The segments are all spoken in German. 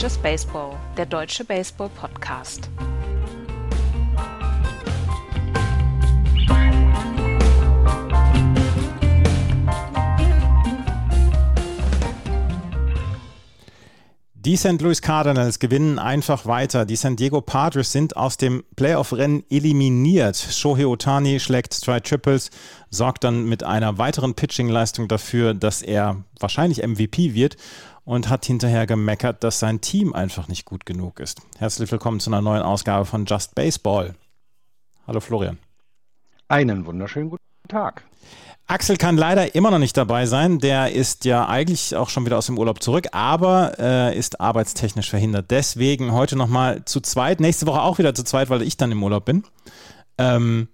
Just Baseball, der deutsche Baseball-Podcast. Die St. Louis Cardinals gewinnen einfach weiter. Die San Diego Padres sind aus dem Playoff-Rennen eliminiert. Shohei Otani schlägt zwei Triples, sorgt dann mit einer weiteren Pitching-Leistung dafür, dass er wahrscheinlich MVP wird und hat hinterher gemeckert, dass sein Team einfach nicht gut genug ist. Herzlich willkommen zu einer neuen Ausgabe von Just Baseball. Hallo Florian. Einen wunderschönen guten Tag. Axel kann leider immer noch nicht dabei sein. Der ist ja eigentlich auch schon wieder aus dem Urlaub zurück, aber äh, ist arbeitstechnisch verhindert. Deswegen heute nochmal zu zweit. Nächste Woche auch wieder zu zweit, weil ich dann im Urlaub bin. Ähm,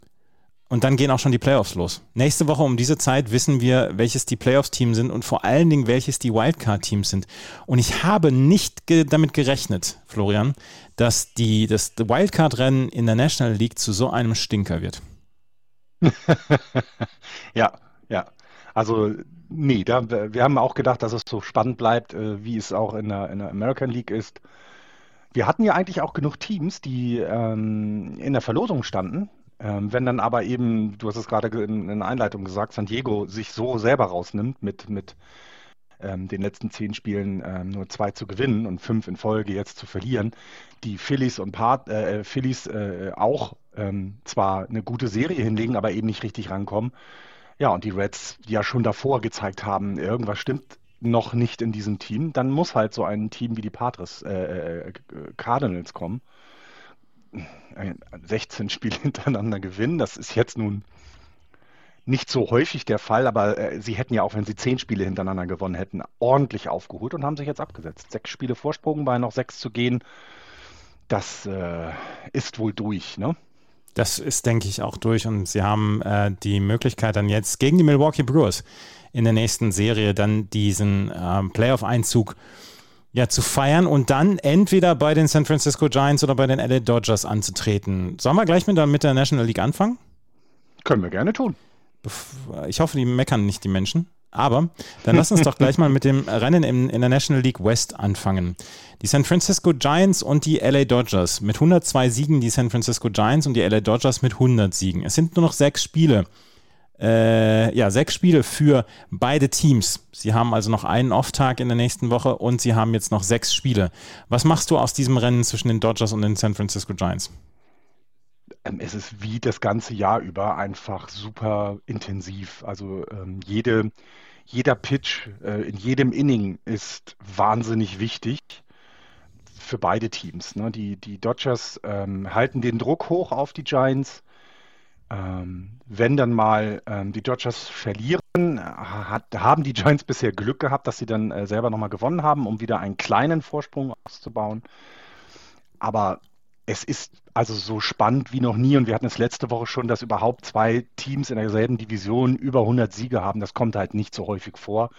und dann gehen auch schon die Playoffs los. Nächste Woche um diese Zeit wissen wir, welches die Playoffs-Teams sind und vor allen Dingen, welches die Wildcard-Teams sind. Und ich habe nicht ge damit gerechnet, Florian, dass die, das Wildcard-Rennen in der National League zu so einem Stinker wird. ja, ja. Also, nee, da, wir haben auch gedacht, dass es so spannend bleibt, äh, wie es auch in der, in der American League ist. Wir hatten ja eigentlich auch genug Teams, die ähm, in der Verlosung standen. Ähm, wenn dann aber eben, du hast es gerade in, in der Einleitung gesagt, San Diego sich so selber rausnimmt mit, mit ähm, den letzten zehn Spielen ähm, nur zwei zu gewinnen und fünf in Folge jetzt zu verlieren, die Phillies und Part, äh, Phillies äh, auch ähm, zwar eine gute Serie hinlegen, aber eben nicht richtig rankommen, ja, und die Reds, die ja schon davor gezeigt haben, irgendwas stimmt noch nicht in diesem Team, dann muss halt so ein Team wie die Patres äh, äh, Cardinals kommen. 16 Spiele hintereinander gewinnen, das ist jetzt nun nicht so häufig der Fall, aber äh, sie hätten ja auch, wenn sie zehn Spiele hintereinander gewonnen hätten, ordentlich aufgeholt und haben sich jetzt abgesetzt. Sechs Spiele Vorsprung, bei noch sechs zu gehen, das äh, ist wohl durch, ne? Das ist, denke ich, auch durch. Und sie haben äh, die Möglichkeit dann jetzt gegen die Milwaukee Brewers in der nächsten Serie dann diesen äh, Playoff-Einzug ja, zu feiern und dann entweder bei den San Francisco Giants oder bei den LA Dodgers anzutreten. Sollen wir gleich mit der, mit der National League anfangen? Können wir gerne tun. Ich hoffe, die meckern nicht die Menschen. Aber dann lass uns doch gleich mal mit dem Rennen in, in der National League West anfangen. Die San Francisco Giants und die LA Dodgers. Mit 102 Siegen die San Francisco Giants und die LA Dodgers mit 100 Siegen. Es sind nur noch sechs Spiele. Äh, ja, sechs Spiele für beide Teams. Sie haben also noch einen Off-Tag in der nächsten Woche und sie haben jetzt noch sechs Spiele. Was machst du aus diesem Rennen zwischen den Dodgers und den San Francisco Giants? Ähm, es ist wie das ganze Jahr über einfach super intensiv. Also ähm, jede, jeder Pitch äh, in jedem Inning ist wahnsinnig wichtig für beide Teams. Ne? Die, die Dodgers ähm, halten den Druck hoch auf die Giants. Ähm, wenn dann mal ähm, die Dodgers verlieren, hat, haben die Giants bisher Glück gehabt, dass sie dann äh, selber nochmal gewonnen haben, um wieder einen kleinen Vorsprung auszubauen. Aber es ist also so spannend wie noch nie und wir hatten es letzte Woche schon, dass überhaupt zwei Teams in derselben Division über 100 Siege haben. Das kommt halt nicht so häufig vor.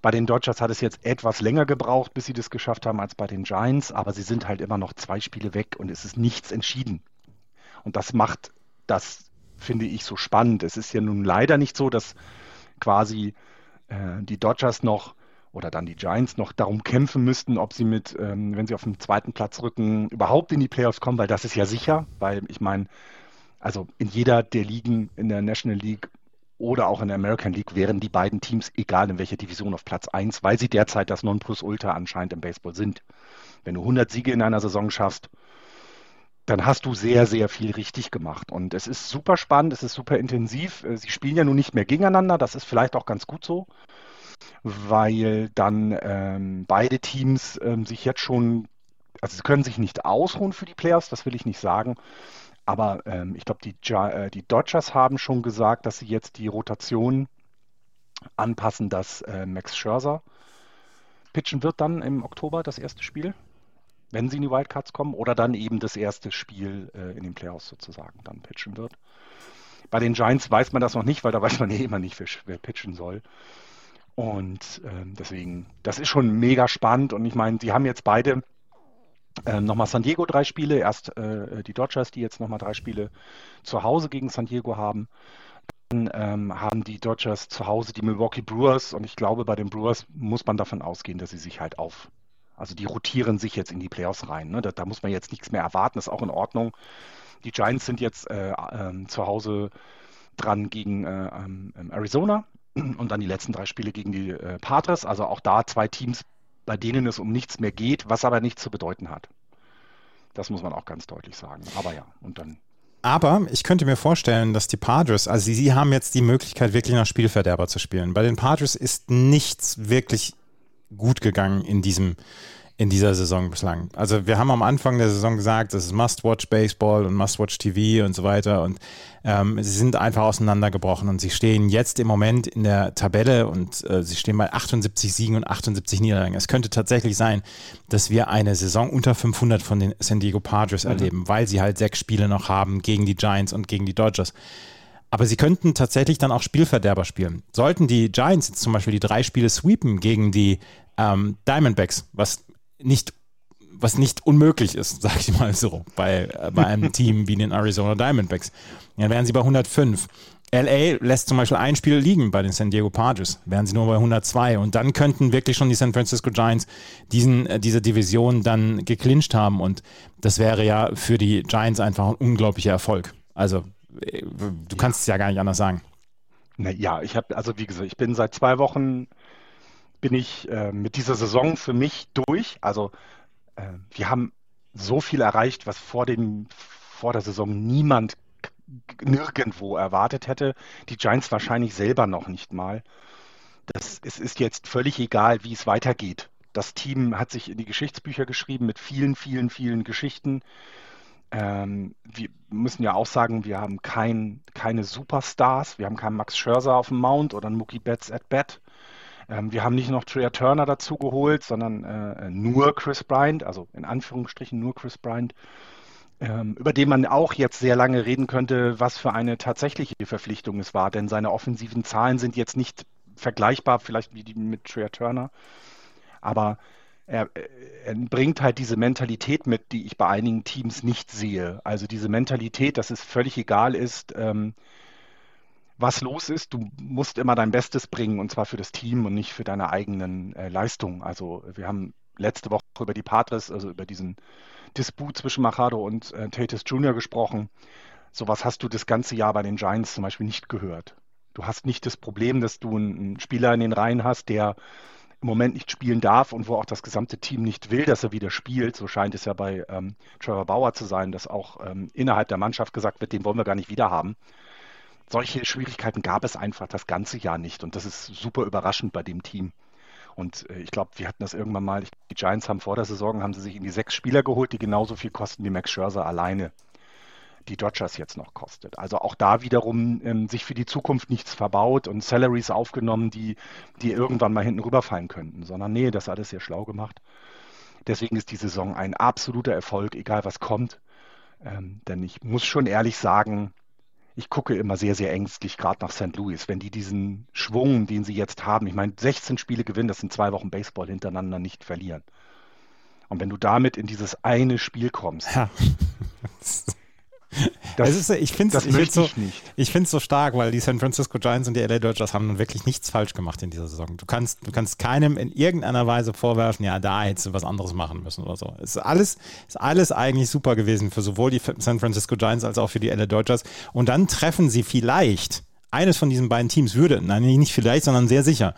Bei den Dodgers hat es jetzt etwas länger gebraucht, bis sie das geschafft haben als bei den Giants, aber sie sind halt immer noch zwei Spiele weg und es ist nichts entschieden. Und das macht das, finde ich, so spannend. Es ist ja nun leider nicht so, dass quasi äh, die Dodgers noch oder dann die Giants noch darum kämpfen müssten, ob sie mit, ähm, wenn sie auf den zweiten Platz rücken, überhaupt in die Playoffs kommen, weil das ist ja sicher, weil ich meine, also in jeder der Ligen in der National League oder auch in der American League wären die beiden Teams, egal in welcher Division, auf Platz 1, weil sie derzeit das Nonplusultra anscheinend im Baseball sind. Wenn du 100 Siege in einer Saison schaffst, dann hast du sehr, sehr viel richtig gemacht. Und es ist super spannend, es ist super intensiv. Äh, sie spielen ja nun nicht mehr gegeneinander, das ist vielleicht auch ganz gut so weil dann ähm, beide Teams ähm, sich jetzt schon, also sie können sich nicht ausruhen für die Playoffs, das will ich nicht sagen. Aber ähm, ich glaube, die, äh, die Dodgers haben schon gesagt, dass sie jetzt die Rotation anpassen, dass äh, Max Scherzer pitchen wird dann im Oktober das erste Spiel, wenn sie in die Wildcards kommen, oder dann eben das erste Spiel äh, in den Playoffs sozusagen dann pitchen wird. Bei den Giants weiß man das noch nicht, weil da weiß man eh immer nicht, wer, wer pitchen soll. Und äh, deswegen, das ist schon mega spannend. Und ich meine, sie haben jetzt beide äh, nochmal San Diego drei Spiele. Erst äh, die Dodgers, die jetzt nochmal drei Spiele zu Hause gegen San Diego haben. Dann ähm, haben die Dodgers zu Hause die Milwaukee Brewers. Und ich glaube, bei den Brewers muss man davon ausgehen, dass sie sich halt auf, Also die rotieren sich jetzt in die Playoffs rein. Ne? Da, da, muss man jetzt nichts mehr erwarten, ist auch in Ordnung. Die Giants sind jetzt äh, äh, zu Hause dran gegen äh, ähm, Arizona und dann die letzten drei Spiele gegen die äh, Padres. Also auch da zwei Teams, bei denen es um nichts mehr geht, was aber nichts zu bedeuten hat. Das muss man auch ganz deutlich sagen. Aber ja, und dann. Aber ich könnte mir vorstellen, dass die Padres, also sie, sie haben jetzt die Möglichkeit, wirklich nach Spielverderber zu spielen. Bei den Padres ist nichts wirklich gut gegangen in diesem in dieser Saison bislang. Also wir haben am Anfang der Saison gesagt, das ist Must-Watch Baseball und Must-Watch TV und so weiter und ähm, sie sind einfach auseinandergebrochen und sie stehen jetzt im Moment in der Tabelle und äh, sie stehen bei 78 Siegen und 78 Niederlagen. Es könnte tatsächlich sein, dass wir eine Saison unter 500 von den San Diego Padres mhm. erleben, weil sie halt sechs Spiele noch haben gegen die Giants und gegen die Dodgers. Aber sie könnten tatsächlich dann auch Spielverderber spielen. Sollten die Giants jetzt zum Beispiel die drei Spiele sweepen gegen die ähm, Diamondbacks, was nicht was nicht unmöglich ist, sag ich mal so, bei, äh, bei einem Team wie den Arizona Diamondbacks. Dann wären sie bei 105. LA lässt zum Beispiel ein Spiel liegen bei den San Diego Padres, wären sie nur bei 102 und dann könnten wirklich schon die San Francisco Giants diesen, äh, diese Division dann geclincht haben und das wäre ja für die Giants einfach ein unglaublicher Erfolg. Also du kannst es ja gar nicht anders sagen. Na ja, ich habe, also wie gesagt, ich bin seit zwei Wochen bin ich äh, mit dieser Saison für mich durch. Also äh, wir haben so viel erreicht, was vor, dem, vor der Saison niemand nirgendwo erwartet hätte. Die Giants wahrscheinlich selber noch nicht mal. Das, es ist jetzt völlig egal, wie es weitergeht. Das Team hat sich in die Geschichtsbücher geschrieben mit vielen, vielen, vielen Geschichten. Ähm, wir müssen ja auch sagen, wir haben kein, keine Superstars. Wir haben keinen Max Scherzer auf dem Mount oder einen Mookie Betts at Bat. Ähm, wir haben nicht noch Trea Turner dazu geholt, sondern äh, nur Chris Bryant, also in Anführungsstrichen nur Chris Bryant, ähm, über den man auch jetzt sehr lange reden könnte, was für eine tatsächliche Verpflichtung es war. Denn seine offensiven Zahlen sind jetzt nicht vergleichbar, vielleicht wie die mit Trea Turner. Aber er, er, bringt halt diese Mentalität mit, die ich bei einigen Teams nicht sehe. Also diese Mentalität, dass es völlig egal ist, ähm, was los ist. Du musst immer dein Bestes bringen und zwar für das Team und nicht für deine eigenen äh, Leistungen. Also wir haben letzte Woche über die Patres, also über diesen Disput zwischen Machado und äh, Tatis Jr. gesprochen. Sowas hast du das ganze Jahr bei den Giants zum Beispiel nicht gehört. Du hast nicht das Problem, dass du einen Spieler in den Reihen hast, der im Moment nicht spielen darf und wo auch das gesamte Team nicht will, dass er wieder spielt. So scheint es ja bei ähm, Trevor Bauer zu sein, dass auch ähm, innerhalb der Mannschaft gesagt wird, den wollen wir gar nicht wieder haben solche Schwierigkeiten gab es einfach das ganze Jahr nicht. Und das ist super überraschend bei dem Team. Und äh, ich glaube, wir hatten das irgendwann mal. Die Giants haben vor der Saison, haben sie sich in die sechs Spieler geholt, die genauso viel kosten wie Max Scherzer alleine die Dodgers jetzt noch kostet. Also auch da wiederum ähm, sich für die Zukunft nichts verbaut und Salaries aufgenommen, die, die irgendwann mal hinten rüberfallen könnten, sondern nee, das alles sehr schlau gemacht. Deswegen ist die Saison ein absoluter Erfolg, egal was kommt. Ähm, denn ich muss schon ehrlich sagen, ich gucke immer sehr, sehr ängstlich gerade nach St. Louis, wenn die diesen Schwung, den sie jetzt haben, ich meine, 16 Spiele gewinnen, das sind zwei Wochen Baseball hintereinander nicht verlieren. Und wenn du damit in dieses eine Spiel kommst, ja. Das, ist, ich finde es ich so, ich so stark, weil die San Francisco Giants und die LA Dodgers haben nun wirklich nichts falsch gemacht in dieser Saison. Du kannst, du kannst keinem in irgendeiner Weise vorwerfen, ja, da hättest du was anderes machen müssen oder so. Es ist alles, ist alles eigentlich super gewesen für sowohl die San Francisco Giants als auch für die LA Dodgers. Und dann treffen sie vielleicht eines von diesen beiden Teams würde, nein, nicht vielleicht, sondern sehr sicher,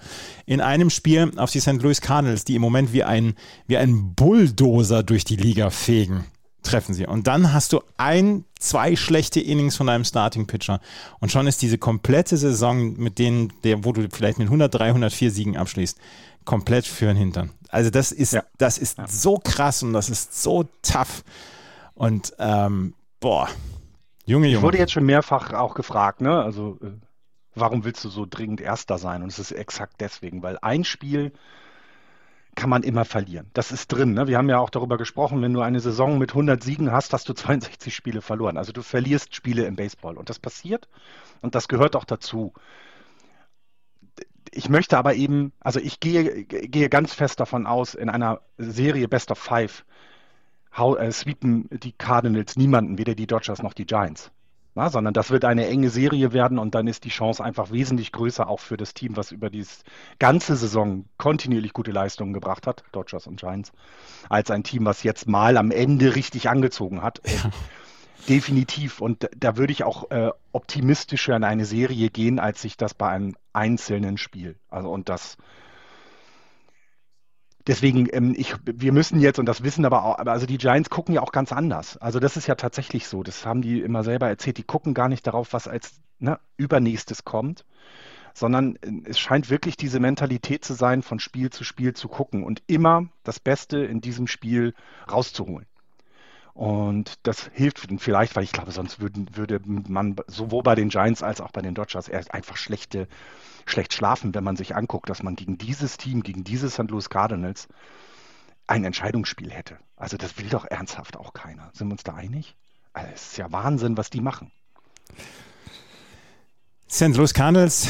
in einem Spiel auf die St. Louis Cardinals, die im Moment wie ein, wie ein Bulldozer durch die Liga fegen treffen sie. Und dann hast du ein, zwei schlechte Innings von deinem Starting-Pitcher. Und schon ist diese komplette Saison, mit denen, der, wo du vielleicht mit 103, 104 Siegen abschließt, komplett für den Hintern. Also das ist, ja. das ist ja. so krass und das ist so tough. Und ähm, boah, Junge, Junge. Ich wurde jetzt schon mehrfach auch gefragt, ne? Also äh, warum willst du so dringend Erster sein? Und es ist exakt deswegen, weil ein Spiel kann man immer verlieren. Das ist drin. Ne? Wir haben ja auch darüber gesprochen, wenn du eine Saison mit 100 Siegen hast, hast du 62 Spiele verloren. Also du verlierst Spiele im Baseball. Und das passiert und das gehört auch dazu. Ich möchte aber eben, also ich gehe, gehe ganz fest davon aus, in einer Serie Best of Five how, äh, sweepen die Cardinals niemanden, weder die Dodgers noch die Giants. Na, sondern das wird eine enge Serie werden und dann ist die Chance einfach wesentlich größer auch für das Team, was über die ganze Saison kontinuierlich gute Leistungen gebracht hat, Dodgers und Giants, als ein Team, was jetzt mal am Ende richtig angezogen hat. Ja. Definitiv. Und da würde ich auch äh, optimistischer in eine Serie gehen, als sich das bei einem einzelnen Spiel. Also und das deswegen, ähm, ich, wir müssen jetzt, und das wissen aber auch, also die Giants gucken ja auch ganz anders. Also das ist ja tatsächlich so. Das haben die immer selber erzählt. Die gucken gar nicht darauf, was als ne, übernächstes kommt, sondern äh, es scheint wirklich diese Mentalität zu sein, von Spiel zu Spiel zu gucken und immer das Beste in diesem Spiel rauszuholen. Und das hilft vielleicht, weil ich glaube, sonst würden, würde man sowohl bei den Giants als auch bei den Dodgers einfach schlechte, schlecht schlafen, wenn man sich anguckt, dass man gegen dieses Team, gegen diese St. Louis Cardinals ein Entscheidungsspiel hätte. Also das will doch ernsthaft auch keiner. Sind wir uns da einig? Also es ist ja Wahnsinn, was die machen. St. Louis Cardinals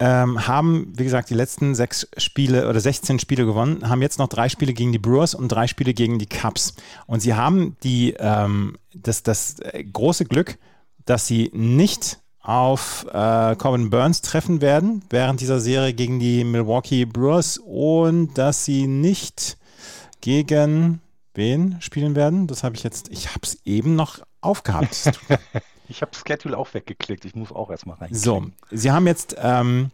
ähm, haben, wie gesagt, die letzten sechs Spiele oder 16 Spiele gewonnen, haben jetzt noch drei Spiele gegen die Brewers und drei Spiele gegen die Cubs. Und sie haben die, ähm, das, das äh, große Glück, dass sie nicht auf äh, Corbin Burns treffen werden während dieser Serie gegen die Milwaukee Brewers und dass sie nicht gegen wen spielen werden. Das habe ich jetzt, ich habe es eben noch aufgehabt. Ich habe Schedule auch weggeklickt. Ich muss auch erstmal rein. So, Sie haben jetzt ähm,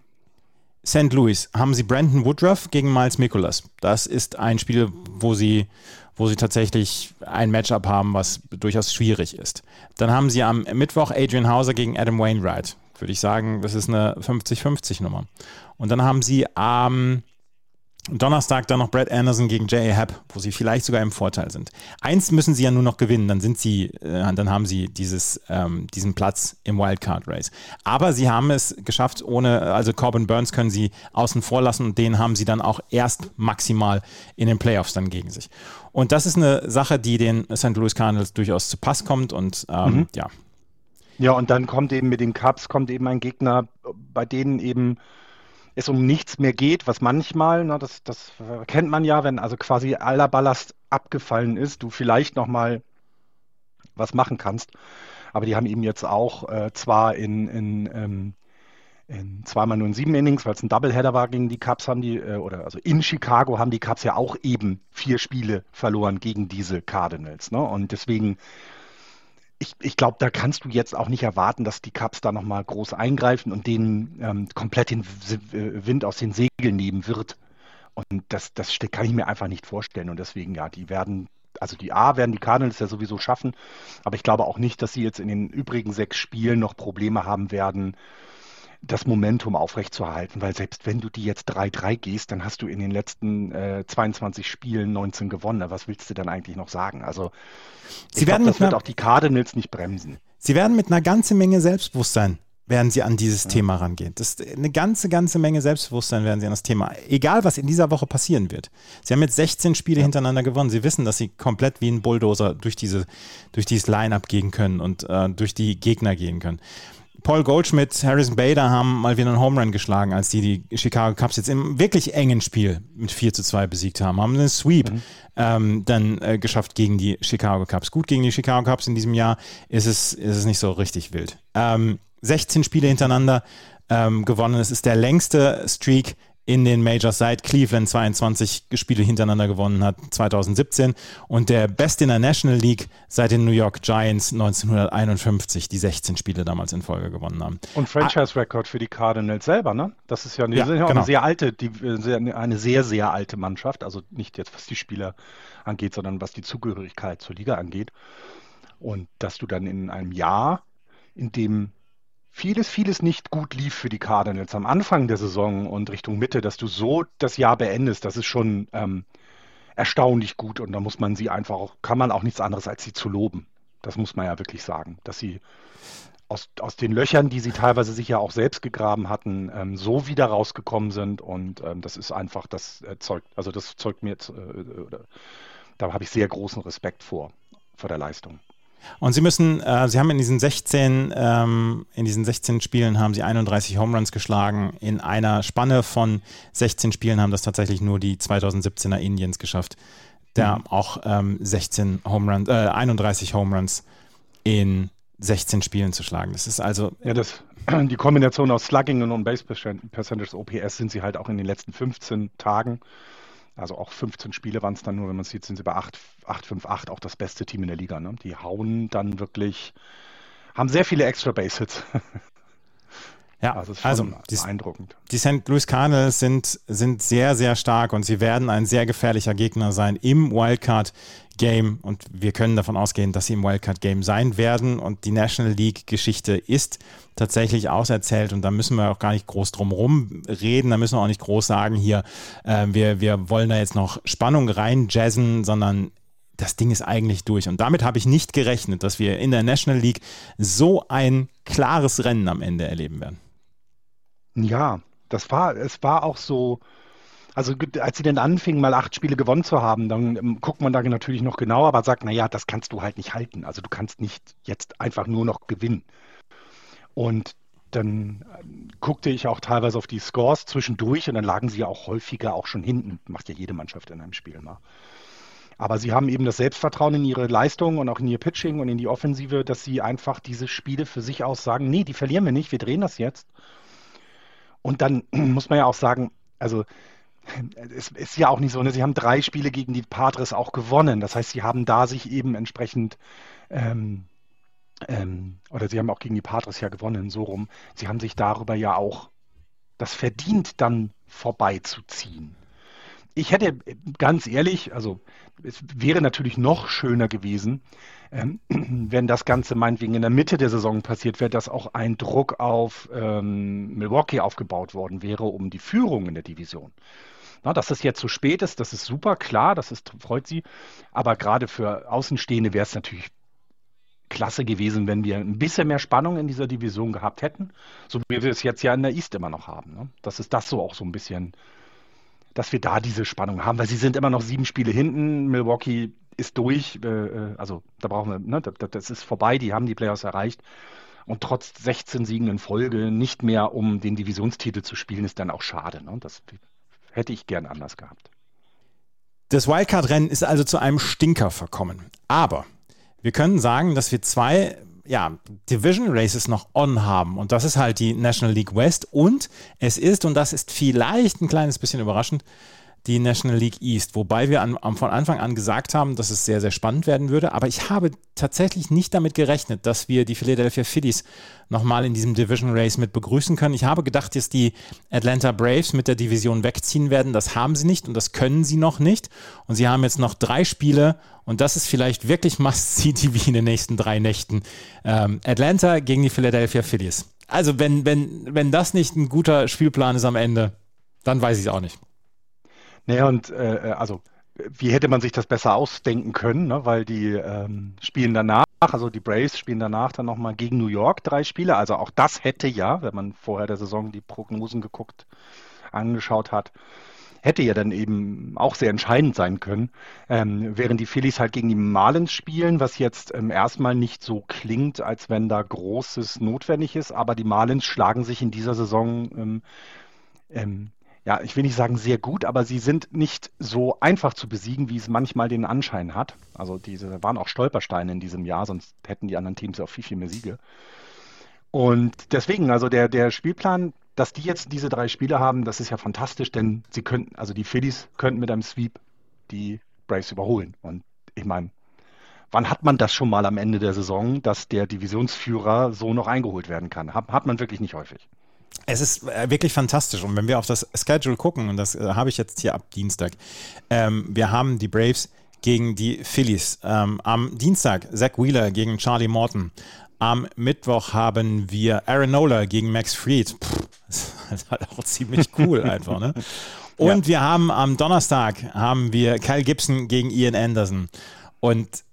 St. Louis. Haben Sie Brandon Woodruff gegen Miles Mikolas. Das ist ein Spiel, wo Sie, wo Sie tatsächlich ein Matchup haben, was durchaus schwierig ist. Dann haben Sie am Mittwoch Adrian Hauser gegen Adam Wainwright. Würde ich sagen, das ist eine 50-50 Nummer. Und dann haben Sie am ähm, Donnerstag dann noch Brad Anderson gegen J.A. Happ, wo sie vielleicht sogar im Vorteil sind. Eins müssen sie ja nur noch gewinnen, dann sind sie, äh, dann haben sie dieses, ähm, diesen Platz im Wildcard Race. Aber sie haben es geschafft, ohne, also Corbin Burns können sie außen vor lassen und den haben sie dann auch erst maximal in den Playoffs dann gegen sich. Und das ist eine Sache, die den St. Louis Cardinals durchaus zu Pass kommt und ähm, mhm. ja. Ja, und dann kommt eben mit den Cups, kommt eben ein Gegner, bei denen eben es um nichts mehr geht, was manchmal, na, das, das kennt man ja, wenn also quasi aller Ballast abgefallen ist, du vielleicht nochmal was machen kannst. Aber die haben eben jetzt auch äh, zwar in, in, ähm, in zweimal nur in sieben Innings, weil es ein Doubleheader war gegen die Cubs, haben die, äh, oder also in Chicago haben die Cubs ja auch eben vier Spiele verloren gegen diese Cardinals. Ne? Und deswegen ich, ich glaube, da kannst du jetzt auch nicht erwarten, dass die Cups da nochmal groß eingreifen und denen ähm, komplett den äh, Wind aus den Segeln nehmen wird. Und das, das kann ich mir einfach nicht vorstellen. Und deswegen, ja, die werden, also die A werden die Cardinals ja sowieso schaffen. Aber ich glaube auch nicht, dass sie jetzt in den übrigen sechs Spielen noch Probleme haben werden, das Momentum aufrechtzuerhalten, weil selbst wenn du die jetzt 3-3 gehst, dann hast du in den letzten äh, 22 Spielen 19 gewonnen. Was willst du dann eigentlich noch sagen? Also Sie werden glaub, das wird auch die Cardinals nicht bremsen. Sie werden mit einer ganzen Menge Selbstbewusstsein werden sie an dieses ja. Thema rangehen. Das ist eine ganze, ganze Menge Selbstbewusstsein werden sie an das Thema. Egal, was in dieser Woche passieren wird. Sie haben jetzt 16 Spiele ja. hintereinander gewonnen. Sie wissen, dass sie komplett wie ein Bulldozer durch, diese, durch dieses Line-Up gehen können und äh, durch die Gegner gehen können. Paul Goldschmidt, Harrison Bader haben mal wieder einen Home Run geschlagen, als die die Chicago Cubs jetzt im wirklich engen Spiel mit 4 zu 2 besiegt haben. Haben einen Sweep mhm. ähm, dann äh, geschafft gegen die Chicago Cubs. Gut gegen die Chicago Cubs in diesem Jahr ist es, ist es nicht so richtig wild. Ähm, 16 Spiele hintereinander ähm, gewonnen. Es ist der längste Streak in den Majors seit Cleveland 22 Spiele hintereinander gewonnen hat, 2017. Und der Best in der National League seit den New York Giants 1951, die 16 Spiele damals in Folge gewonnen haben. Und Franchise-Record für die Cardinals selber, ne? Das ist ja eine, ja, genau. eine sehr alte, die, eine sehr, sehr alte Mannschaft. Also nicht jetzt, was die Spieler angeht, sondern was die Zugehörigkeit zur Liga angeht. Und dass du dann in einem Jahr, in dem vieles, vieles nicht gut lief für die Cardinals am Anfang der Saison und Richtung Mitte, dass du so das Jahr beendest, das ist schon ähm, erstaunlich gut und da muss man sie einfach auch, kann man auch nichts anderes als sie zu loben. Das muss man ja wirklich sagen, dass sie aus, aus den Löchern, die sie teilweise sich ja auch selbst gegraben hatten, ähm, so wieder rausgekommen sind und ähm, das ist einfach, das äh, zeugt, also das zeugt mir äh, da habe ich sehr großen Respekt vor, vor der Leistung. Und sie müssen, äh, sie haben in diesen 16, ähm, in diesen 16 Spielen haben sie 31 Home Runs geschlagen. In einer Spanne von 16 Spielen haben das tatsächlich nur die 2017er Indians geschafft. Der mhm. auch ähm, 16 Home Runs, äh, 31 Home Runs in 16 Spielen zu schlagen. Das ist also. Ja, das, die Kombination aus Slugging und On-Base Percentage OPS sind sie halt auch in den letzten 15 Tagen. Also auch 15 Spiele waren es dann nur, wenn man sieht, sind sie bei 8, 8, 5, 8, auch das beste Team in der Liga. Ne? Die hauen dann wirklich, haben sehr viele Extra Base Hits. Ja, also, also die, beeindruckend. Die St. Louis Cardinals sind, sind sehr, sehr stark und sie werden ein sehr gefährlicher Gegner sein im Wildcard Game und wir können davon ausgehen, dass sie im Wildcard Game sein werden und die National League Geschichte ist tatsächlich auserzählt und da müssen wir auch gar nicht groß drum herum reden, da müssen wir auch nicht groß sagen hier, äh, wir, wir wollen da jetzt noch Spannung rein jazzen, sondern das Ding ist eigentlich durch. Und damit habe ich nicht gerechnet, dass wir in der National League so ein klares Rennen am Ende erleben werden. Ja, das war, es war auch so, also als sie dann anfingen, mal acht Spiele gewonnen zu haben, dann ähm, guckt man da natürlich noch genauer, aber sagt, naja, das kannst du halt nicht halten. Also du kannst nicht jetzt einfach nur noch gewinnen. Und dann ähm, guckte ich auch teilweise auf die Scores zwischendurch und dann lagen sie ja auch häufiger auch schon hinten. Macht ja jede Mannschaft in einem Spiel mal. Aber sie haben eben das Selbstvertrauen in ihre Leistung und auch in ihr Pitching und in die Offensive, dass sie einfach diese Spiele für sich aus sagen, nee, die verlieren wir nicht, wir drehen das jetzt. Und dann muss man ja auch sagen, also es ist ja auch nicht so, ne? sie haben drei Spiele gegen die Padres auch gewonnen. Das heißt, sie haben da sich eben entsprechend, ähm, ähm, oder sie haben auch gegen die Padres ja gewonnen, so rum. Sie haben sich darüber ja auch das verdient, dann vorbeizuziehen. Ich hätte ganz ehrlich, also es wäre natürlich noch schöner gewesen, ähm, wenn das Ganze meinetwegen in der Mitte der Saison passiert wäre, dass auch ein Druck auf ähm, Milwaukee aufgebaut worden wäre, um die Führung in der Division. Na, dass es jetzt zu spät ist, das ist super, klar, das ist, freut sie. Aber gerade für Außenstehende wäre es natürlich klasse gewesen, wenn wir ein bisschen mehr Spannung in dieser Division gehabt hätten, so wie wir es jetzt ja in der East immer noch haben. Ne? Dass es das so auch so ein bisschen, dass wir da diese Spannung haben, weil sie sind immer noch sieben Spiele hinten. Milwaukee ist durch, äh, äh also da brauchen wir, ne, das, das ist vorbei, die haben die Playoffs erreicht. Und trotz 16 Siegen in Folge nicht mehr um den Divisionstitel zu spielen, ist dann auch schade. Ne? Das hätte ich gern anders gehabt. Das Wildcard-Rennen ist also zu einem Stinker verkommen. Aber wir können sagen, dass wir zwei ja, Division Races noch on haben. Und das ist halt die National League West. Und es ist, und das ist vielleicht ein kleines bisschen überraschend, die National League East, wobei wir an, von Anfang an gesagt haben, dass es sehr, sehr spannend werden würde. Aber ich habe tatsächlich nicht damit gerechnet, dass wir die Philadelphia Phillies nochmal in diesem Division Race mit begrüßen können. Ich habe gedacht, dass die Atlanta Braves mit der Division wegziehen werden. Das haben sie nicht und das können sie noch nicht. Und sie haben jetzt noch drei Spiele und das ist vielleicht wirklich Must-See-TV in den nächsten drei Nächten. Ähm, Atlanta gegen die Philadelphia Phillies. Also wenn, wenn, wenn das nicht ein guter Spielplan ist am Ende, dann weiß ich es auch nicht. Naja, und äh, äh, also, wie hätte man sich das besser ausdenken können, ne? weil die ähm, spielen danach, also die Braves spielen danach dann nochmal gegen New York drei Spiele. Also auch das hätte ja, wenn man vorher der Saison die Prognosen geguckt, angeschaut hat, hätte ja dann eben auch sehr entscheidend sein können. Ähm, während die Phillies halt gegen die Marlins spielen, was jetzt ähm, erstmal nicht so klingt, als wenn da Großes notwendig ist, aber die Marlins schlagen sich in dieser Saison ähm, ähm ja, ich will nicht sagen sehr gut, aber sie sind nicht so einfach zu besiegen, wie es manchmal den Anschein hat. Also diese waren auch Stolpersteine in diesem Jahr, sonst hätten die anderen Teams auch viel, viel mehr Siege. Und deswegen, also der, der Spielplan, dass die jetzt diese drei Spiele haben, das ist ja fantastisch, denn sie könnten, also die Phillies könnten mit einem Sweep die Braves überholen. Und ich meine, wann hat man das schon mal am Ende der Saison, dass der Divisionsführer so noch eingeholt werden kann? Hat, hat man wirklich nicht häufig. Es ist äh, wirklich fantastisch. Und wenn wir auf das Schedule gucken, und das äh, habe ich jetzt hier ab Dienstag, ähm, wir haben die Braves gegen die Phillies. Ähm, am Dienstag Zach Wheeler gegen Charlie Morton. Am Mittwoch haben wir Aaron Nola gegen Max Fried. Das ist halt auch ziemlich cool einfach, ne? Und ja. wir haben am Donnerstag haben wir Kyle Gibson gegen Ian Anderson. Und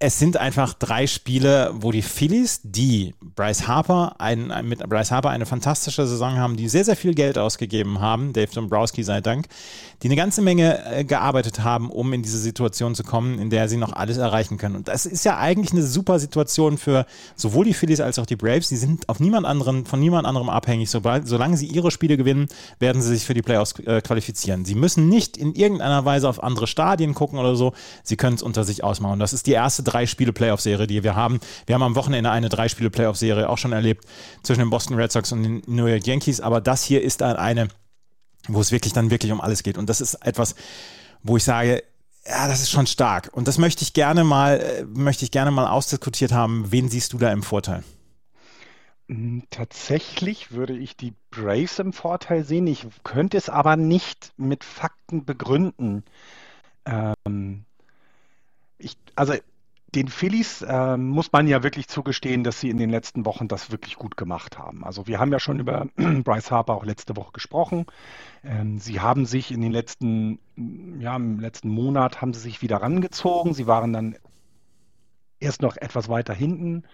es sind einfach drei Spiele, wo die Phillies, die Bryce Harper, ein, mit Bryce Harper eine fantastische Saison haben, die sehr, sehr viel Geld ausgegeben haben, Dave Dombrowski sei Dank, die eine ganze Menge äh, gearbeitet haben, um in diese Situation zu kommen, in der sie noch alles erreichen können. Und das ist ja eigentlich eine super Situation für sowohl die Phillies als auch die Braves. Die sind auf niemand anderen, von niemand anderem abhängig. Sobald, solange sie ihre Spiele gewinnen, werden sie sich für die Playoffs äh, qualifizieren. Sie müssen nicht in irgendeiner Weise auf andere Stadien gucken oder so. Sie können es unter sich ausmachen. Das ist die erste drei Spiele Playoff-Serie, die wir haben. Wir haben am Wochenende eine drei Spiele Playoff-Serie auch schon erlebt zwischen den Boston Red Sox und den New York Yankees, aber das hier ist dann eine, wo es wirklich dann wirklich um alles geht. Und das ist etwas, wo ich sage, ja, das ist schon stark. Und das möchte ich gerne mal, äh, möchte ich gerne mal ausdiskutiert haben. Wen siehst du da im Vorteil? Hm, tatsächlich würde ich die Braves im Vorteil sehen. Ich könnte es aber nicht mit Fakten begründen. Ähm, ich, also den Phillies äh, muss man ja wirklich zugestehen, dass sie in den letzten Wochen das wirklich gut gemacht haben. Also wir haben ja schon über Bryce Harper auch letzte Woche gesprochen. Ähm, sie haben sich in den letzten, ja, im letzten Monat haben sie sich wieder rangezogen. Sie waren dann erst noch etwas weiter hinten.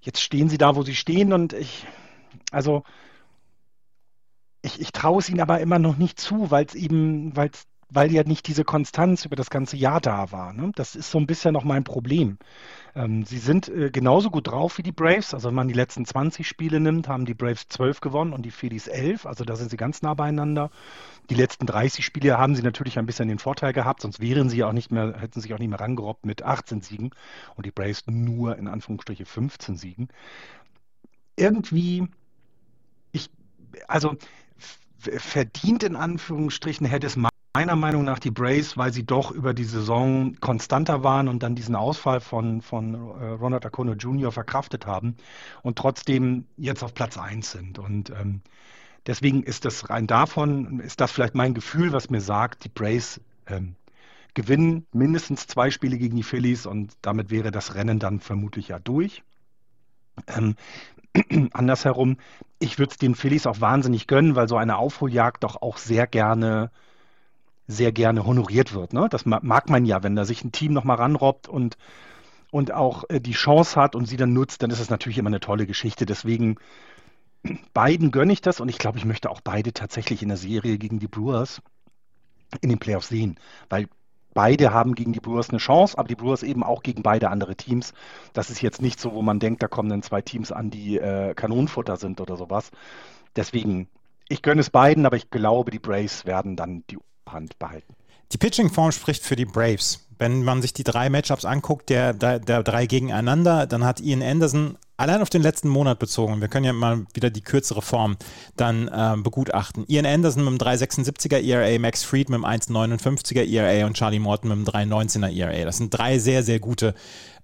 Jetzt stehen sie da, wo sie stehen und ich, also ich, ich traue es ihnen aber immer noch nicht zu, weil es eben, weil es weil ja nicht diese Konstanz über das ganze Jahr da war. Ne? Das ist so ein bisschen noch mein Problem. Ähm, sie sind äh, genauso gut drauf wie die Braves. Also wenn man die letzten 20 Spiele nimmt, haben die Braves 12 gewonnen und die Phillies 11. Also da sind sie ganz nah beieinander. Die letzten 30 Spiele haben sie natürlich ein bisschen den Vorteil gehabt, sonst wären sie auch nicht mehr, hätten sich auch nicht mehr rangerobbt mit 18 Siegen und die Braves nur in Anführungsstriche 15 Siegen. Irgendwie, ich, also verdient in Anführungsstrichen hätte es meiner Meinung nach die Braves, weil sie doch über die Saison konstanter waren und dann diesen Ausfall von, von äh, Ronald Acuna Jr. verkraftet haben und trotzdem jetzt auf Platz 1 sind. Und ähm, deswegen ist das rein davon, ist das vielleicht mein Gefühl, was mir sagt, die Braves ähm, gewinnen mindestens zwei Spiele gegen die Phillies und damit wäre das Rennen dann vermutlich ja durch. Ähm, andersherum, ich würde es den Phillies auch wahnsinnig gönnen, weil so eine Aufholjagd doch auch sehr gerne sehr gerne honoriert wird. Ne? Das mag man ja, wenn da sich ein Team nochmal ranrobbt und, und auch äh, die Chance hat und sie dann nutzt, dann ist es natürlich immer eine tolle Geschichte. Deswegen beiden gönne ich das und ich glaube, ich möchte auch beide tatsächlich in der Serie gegen die Brewers in den Playoffs sehen, weil beide haben gegen die Brewers eine Chance, aber die Brewers eben auch gegen beide andere Teams. Das ist jetzt nicht so, wo man denkt, da kommen dann zwei Teams an, die äh, Kanonenfutter sind oder sowas. Deswegen, ich gönne es beiden, aber ich glaube, die Braves werden dann die Hand behalten. Die Pitching-Form spricht für die Braves. Wenn man sich die drei Matchups anguckt, der, der, der drei gegeneinander, dann hat Ian Anderson allein auf den letzten Monat bezogen, wir können ja mal wieder die kürzere Form dann äh, begutachten. Ian Anderson mit dem 3,76er ERA, Max Fried mit dem 1,59er ERA und Charlie Morton mit dem 3,19er ERA. Das sind drei sehr, sehr gute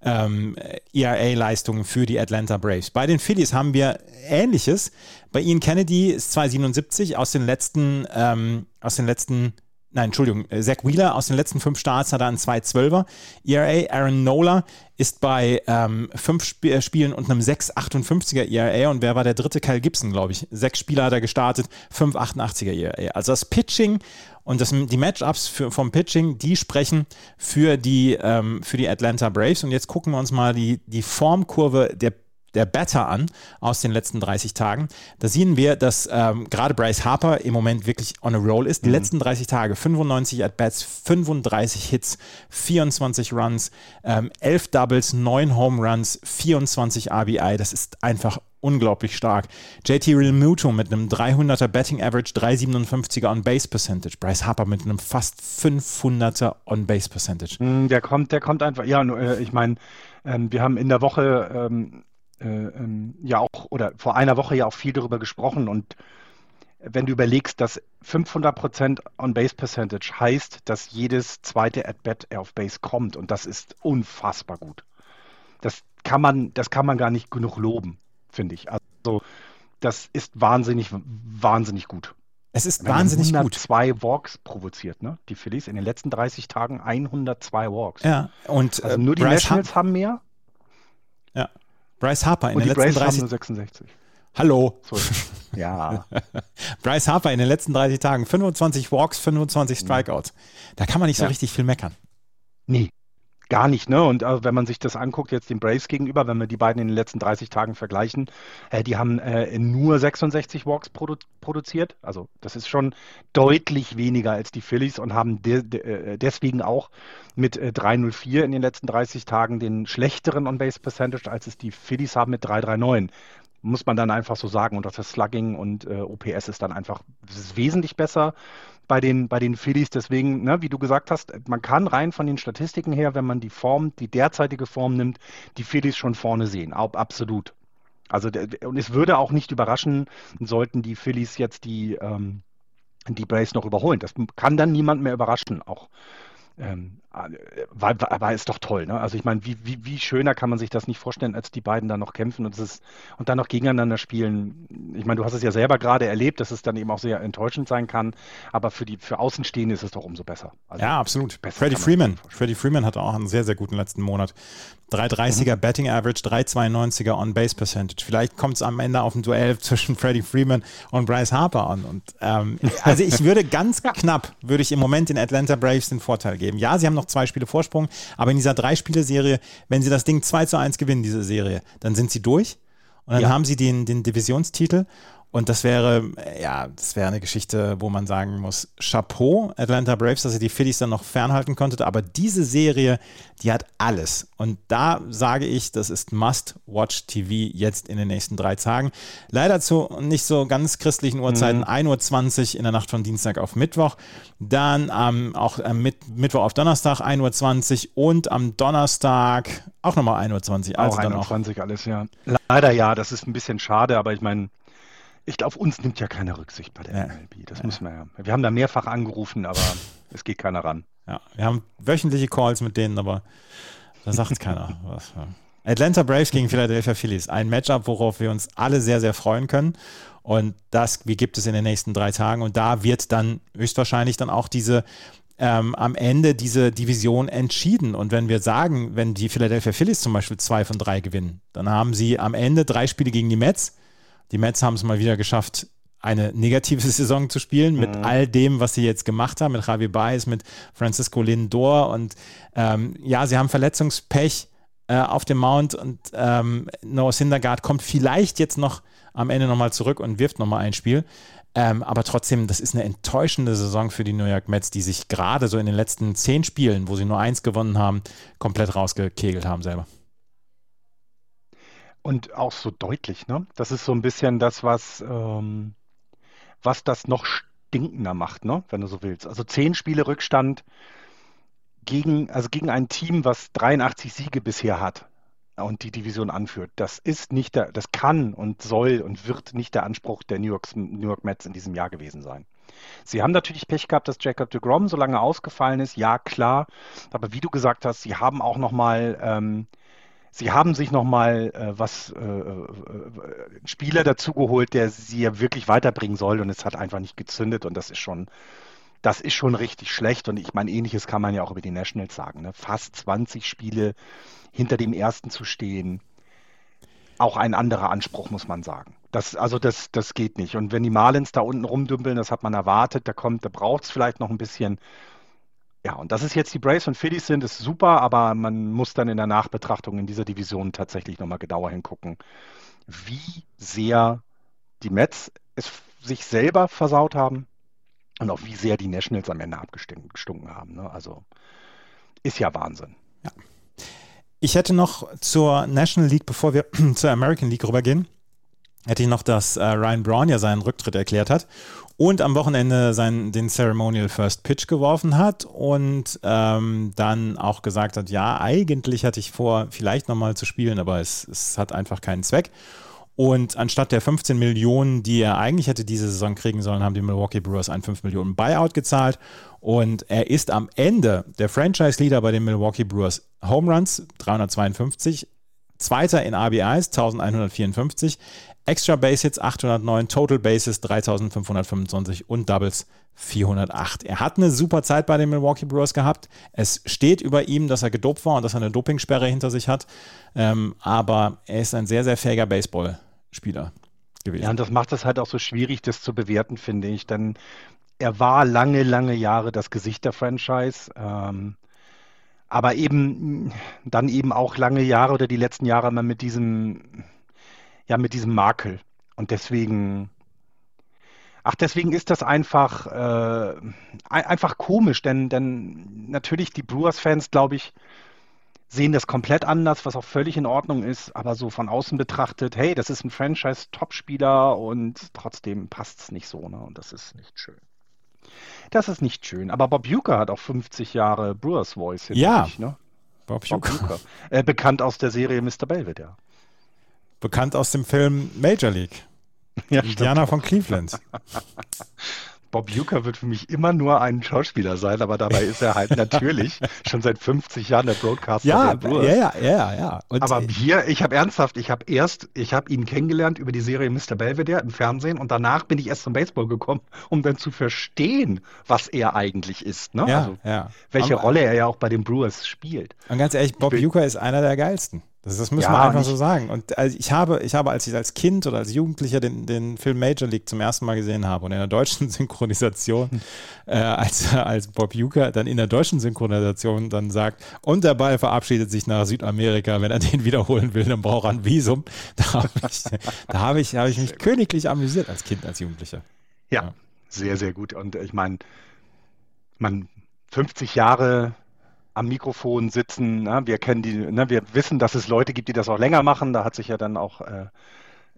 ähm, ERA-Leistungen für die Atlanta Braves. Bei den Phillies haben wir Ähnliches. Bei Ian Kennedy ist 2,77 aus den letzten, ähm, aus den letzten nein, Entschuldigung, äh, Zach Wheeler aus den letzten fünf Starts hat er einen 2-12er ERA. Aaron Nola ist bei ähm, fünf Sp äh, Spielen und einem 6,58er ERA. Und wer war der dritte? Kyle Gibson, glaube ich. Sechs Spieler hat er gestartet, 5,88er ERA. Also das Pitching und das, die Matchups vom Pitching, die sprechen für die, ähm, für die Atlanta Braves. Und jetzt gucken wir uns mal die, die Formkurve der der Better an aus den letzten 30 Tagen. Da sehen wir, dass ähm, gerade Bryce Harper im Moment wirklich on a roll ist. Die mhm. letzten 30 Tage 95 At-Bats, 35 Hits, 24 Runs, ähm, 11 Doubles, 9 Home Runs, 24 RBI. Das ist einfach unglaublich stark. JT Realmuto mit einem 300er Betting Average, 357er On-Base Percentage. Bryce Harper mit einem fast 500er On-Base Percentage. Mhm, der kommt, der kommt einfach, ja, äh, ich meine, ähm, wir haben in der Woche ähm, äh, ähm, ja auch oder vor einer Woche ja auch viel darüber gesprochen und wenn du überlegst, dass 500% On-Base Percentage heißt, dass jedes zweite At-Bat auf Base kommt und das ist unfassbar gut. Das kann man, das kann man gar nicht genug loben, finde ich. Also das ist wahnsinnig, wahnsinnig gut. Es ist wahnsinnig 102 gut. 102 Walks provoziert, ne? Die Phillies in den letzten 30 Tagen 102 Walks. Ja, und also nur die Bryce Nationals haben mehr. Ja. Bryce Harper in den letzten Bryce 30 66. Hallo. Sorry. Ja. Bryce Harper in den letzten 30 Tagen 25 Walks, 25 Strikeouts. Da kann man nicht so richtig viel meckern. Nee, Gar nicht, ne? Und äh, wenn man sich das anguckt, jetzt den Braves gegenüber, wenn wir die beiden in den letzten 30 Tagen vergleichen, äh, die haben äh, nur 66 Walks produ produziert. Also das ist schon deutlich weniger als die Phillies und haben de de äh, deswegen auch mit 304 äh, in den letzten 30 Tagen den schlechteren On-Base Percentage, als es die Phillies haben mit 339. muss man dann einfach so sagen. Und das Slugging und äh, OPS ist dann einfach ist wesentlich besser bei den, bei den Phillies. Deswegen, ne, wie du gesagt hast, man kann rein von den Statistiken her, wenn man die Form, die derzeitige Form nimmt, die Phillies schon vorne sehen. Absolut. Also und es würde auch nicht überraschen, sollten die Phillies jetzt die, ähm, die Braves noch überholen. Das kann dann niemand mehr überraschen. Auch ähm, war, war, war ist doch toll, ne? Also ich meine, wie, wie, wie schöner kann man sich das nicht vorstellen, als die beiden dann noch kämpfen und, es ist, und dann noch gegeneinander spielen. Ich meine, du hast es ja selber gerade erlebt, dass es dann eben auch sehr enttäuschend sein kann, aber für die für Außenstehende ist es doch umso besser. Also ja, absolut. Freddie Freeman. Freddie Freeman hatte auch einen sehr, sehr guten letzten Monat. 330er mhm. Betting Average, 392er On-Base Percentage. Vielleicht kommt es am Ende auf ein Duell zwischen Freddie Freeman und Bryce Harper an. Und ähm, also ich würde ganz knapp, würde ich im Moment den Atlanta Braves den Vorteil geben. Ja, sie haben noch zwei Spiele Vorsprung, aber in dieser Drei-Spiele-Serie, wenn sie das Ding 2 zu 1 gewinnen, diese Serie, dann sind sie durch. Und dann ja. haben sie den, den Divisionstitel und das wäre, ja, das wäre eine Geschichte, wo man sagen muss, Chapeau, Atlanta Braves, dass ihr die Phillies dann noch fernhalten konntet. Aber diese Serie, die hat alles. Und da sage ich, das ist Must-Watch-TV jetzt in den nächsten drei Tagen. Leider zu nicht so ganz christlichen Uhrzeiten, mhm. 1.20 Uhr in der Nacht von Dienstag auf Mittwoch. Dann ähm, auch äh, mit, Mittwoch auf Donnerstag 1.20 Uhr und am Donnerstag auch nochmal 1.20 Uhr. Also auch 1.20 Uhr alles, ja. Leider ja, das ist ein bisschen schade, aber ich meine, ich glaube, uns nimmt ja keiner Rücksicht bei der ja. MLB. Das ja. müssen wir ja. Wir haben da mehrfach angerufen, aber es geht keiner ran. Ja, wir haben wöchentliche Calls mit denen, aber da sagt keiner was. Atlanta Braves gegen Philadelphia Phillies. Ein Matchup, worauf wir uns alle sehr, sehr freuen können. Und das, wie gibt es in den nächsten drei Tagen? Und da wird dann höchstwahrscheinlich dann auch diese ähm, am Ende diese Division entschieden. Und wenn wir sagen, wenn die Philadelphia Phillies zum Beispiel zwei von drei gewinnen, dann haben sie am Ende drei Spiele gegen die Mets, die Mets haben es mal wieder geschafft, eine negative Saison zu spielen mit mhm. all dem, was sie jetzt gemacht haben, mit Javi Baez, mit Francisco Lindor und ähm, ja, sie haben Verletzungspech äh, auf dem Mount und ähm, Noah Syndergaard kommt vielleicht jetzt noch am Ende nochmal zurück und wirft nochmal ein Spiel. Ähm, aber trotzdem, das ist eine enttäuschende Saison für die New York Mets, die sich gerade so in den letzten zehn Spielen, wo sie nur eins gewonnen haben, komplett rausgekegelt haben selber. Und auch so deutlich, ne? Das ist so ein bisschen das, was, ähm, was das noch stinkender macht, ne? Wenn du so willst. Also zehn Spiele Rückstand gegen, also gegen ein Team, was 83 Siege bisher hat und die Division anführt. Das ist nicht der, das kann und soll und wird nicht der Anspruch der New York, New York Mets in diesem Jahr gewesen sein. Sie haben natürlich Pech gehabt, dass Jacob de Grom so lange ausgefallen ist. Ja, klar. Aber wie du gesagt hast, sie haben auch noch mal ähm, Sie haben sich nochmal äh, was äh, äh, Spieler dazugeholt, der sie ja wirklich weiterbringen soll und es hat einfach nicht gezündet und das ist schon, das ist schon richtig schlecht und ich meine, ähnliches kann man ja auch über die Nationals sagen. Ne? Fast 20 Spiele hinter dem ersten zu stehen, auch ein anderer Anspruch, muss man sagen. Das, also das, das geht nicht. Und wenn die Marlins da unten rumdümpeln, das hat man erwartet, da kommt, da braucht es vielleicht noch ein bisschen ja, und dass es jetzt die Braves und Phillies sind, ist super, aber man muss dann in der Nachbetrachtung in dieser Division tatsächlich nochmal genauer hingucken, wie sehr die Mets es sich selber versaut haben und auch wie sehr die Nationals am Ende abgestunken haben. Ne? Also ist ja Wahnsinn. Ja. Ich hätte noch zur National League, bevor wir zur American League rübergehen, hätte ich noch, dass äh, Ryan Braun ja seinen Rücktritt erklärt hat und am Wochenende seinen, den Ceremonial First Pitch geworfen hat und ähm, dann auch gesagt hat, ja, eigentlich hatte ich vor, vielleicht nochmal zu spielen, aber es, es hat einfach keinen Zweck. Und anstatt der 15 Millionen, die er eigentlich hätte diese Saison kriegen sollen, haben die Milwaukee Brewers einen 5 Millionen Buyout gezahlt. Und er ist am Ende der Franchise-Leader bei den Milwaukee Brewers Home Runs, 352, Zweiter in RBIs, 1154. Extra Base Hits 809, Total Bases 3525 und Doubles 408. Er hat eine super Zeit bei den Milwaukee Brewers gehabt. Es steht über ihm, dass er gedopt war und dass er eine Dopingsperre hinter sich hat. Ähm, aber er ist ein sehr, sehr fähiger Baseballspieler gewesen. Ja, und das macht es halt auch so schwierig, das zu bewerten, finde ich. Denn er war lange, lange Jahre das Gesicht der Franchise. Ähm, aber eben dann eben auch lange Jahre oder die letzten Jahre mal mit diesem ja mit diesem Makel. Und deswegen, ach, deswegen ist das einfach, äh, einfach komisch, denn, denn natürlich die Brewers-Fans, glaube ich, sehen das komplett anders, was auch völlig in Ordnung ist, aber so von außen betrachtet, hey, das ist ein Franchise-Topspieler und trotzdem passt es nicht so, ne? Und das ist nicht schön. Das ist nicht schön. Aber Bob Uecker hat auch 50 Jahre Brewers Voice ja. sich, ne? Bob Uecker. Bob Uecker. Äh, bekannt aus der Serie Mr. Belvedere. Bekannt aus dem Film Major League. Ja, Indianer von Cleveland. Bob Uecker wird für mich immer nur ein Schauspieler sein, aber dabei ist er halt natürlich schon seit 50 Jahren der Broadcaster ja, der Ja, ja, ja, ja. Und aber hier, ich habe ernsthaft, ich habe erst, ich habe ihn kennengelernt über die Serie Mr. Belvedere im Fernsehen und danach bin ich erst zum Baseball gekommen, um dann zu verstehen, was er eigentlich ist. Ne? Ja, also, ja. welche aber, Rolle er ja auch bei den Brewers spielt. Und ganz ehrlich, Bob Uecker ist einer der geilsten. Das, das müssen ja, wir einfach so sagen. Und also ich habe, ich habe, als ich als Kind oder als Jugendlicher den, den Film Major League zum ersten Mal gesehen habe und in der deutschen Synchronisation, äh, als, als Bob Uecker dann in der deutschen Synchronisation dann sagt, und der Ball verabschiedet sich nach Südamerika, wenn er den wiederholen will, dann braucht er ein Visum. Da habe ich, da habe ich, habe ich mich königlich amüsiert als Kind, als Jugendlicher. Ja, ja. sehr, sehr gut. Und ich meine, man 50 Jahre am Mikrofon sitzen. Ne? Wir kennen die, ne? wir wissen, dass es Leute gibt, die das auch länger machen. Da hat sich ja dann auch, äh,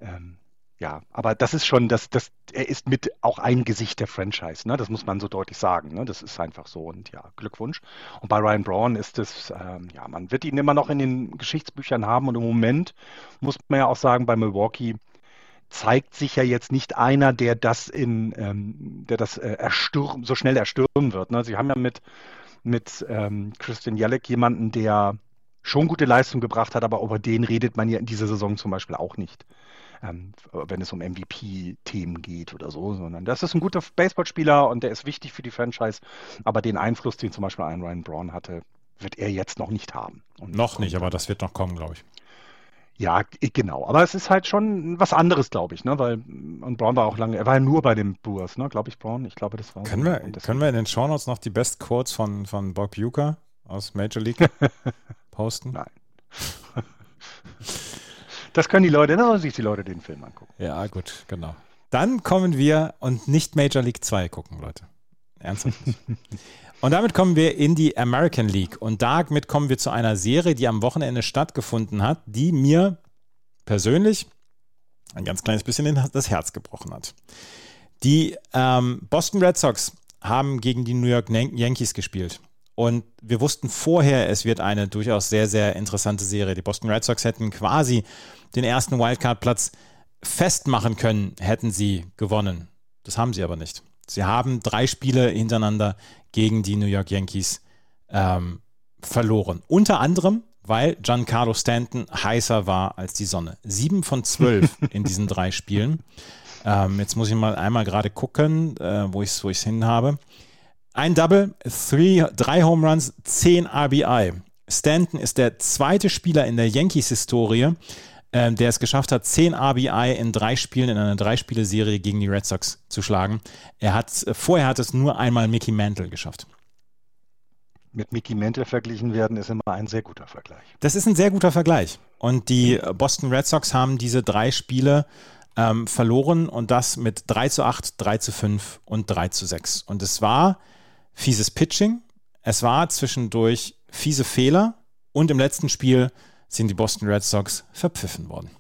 ähm, ja, aber das ist schon, das, das, er ist mit auch ein Gesicht der Franchise. Ne? Das muss man so deutlich sagen. Ne? Das ist einfach so und ja, Glückwunsch. Und bei Ryan Braun ist es, ähm, ja, man wird ihn immer noch in den Geschichtsbüchern haben und im Moment muss man ja auch sagen, bei Milwaukee zeigt sich ja jetzt nicht einer, der das in, ähm, der das äh, erstürm, so schnell erstürmen wird. Ne? Sie haben ja mit mit ähm, Christian Jelek jemanden, der schon gute Leistung gebracht hat, aber über den redet man ja in dieser Saison zum Beispiel auch nicht, ähm, wenn es um MVP-Themen geht oder so, sondern das ist ein guter Baseballspieler und der ist wichtig für die Franchise, aber den Einfluss, den zum Beispiel ein Ryan Braun hatte, wird er jetzt noch nicht haben. Und noch nicht, aber das wird noch kommen, glaube ich. Ja, genau. Aber es ist halt schon was anderes, glaube ich, ne? Weil und Brown war auch lange, er war ja nur bei den Brewers, ne? Glaube ich, Brown. Ich glaube, das war. Können wir, können wir in den Shownotes noch die Best Quotes von, von Bob Uecker aus Major League posten? Nein. das können die Leute, da sollen sich die Leute den Film angucken. Ja, gut, genau. Dann kommen wir und nicht Major League 2 gucken, Leute. Ernsthaft. Und damit kommen wir in die American League. Und damit kommen wir zu einer Serie, die am Wochenende stattgefunden hat, die mir persönlich ein ganz kleines bisschen das Herz gebrochen hat. Die ähm, Boston Red Sox haben gegen die New York Yankees gespielt. Und wir wussten vorher, es wird eine durchaus sehr, sehr interessante Serie. Die Boston Red Sox hätten quasi den ersten Wildcard-Platz festmachen können, hätten sie gewonnen. Das haben sie aber nicht. Sie haben drei Spiele hintereinander gegen die New York Yankees ähm, verloren. Unter anderem, weil Giancarlo Stanton heißer war als die Sonne. Sieben von zwölf in diesen drei Spielen. Ähm, jetzt muss ich mal einmal gerade gucken, äh, wo ich es wo hin habe. Ein Double, three, drei Home Runs, zehn RBI. Stanton ist der zweite Spieler in der Yankees-Historie, äh, der es geschafft hat, 10 RBI in drei Spielen in einer Dreispiele-Serie gegen die Red Sox zu schlagen. Er hat, äh, vorher hat es nur einmal Mickey Mantle geschafft. Mit Mickey Mantle verglichen werden, ist immer ein sehr guter Vergleich. Das ist ein sehr guter Vergleich. Und die Boston Red Sox haben diese drei Spiele ähm, verloren und das mit 3 zu 8, 3 zu 5 und 3 zu 6. Und es war fieses Pitching, es war zwischendurch fiese Fehler und im letzten Spiel sind die Boston Red Sox verpfiffen worden.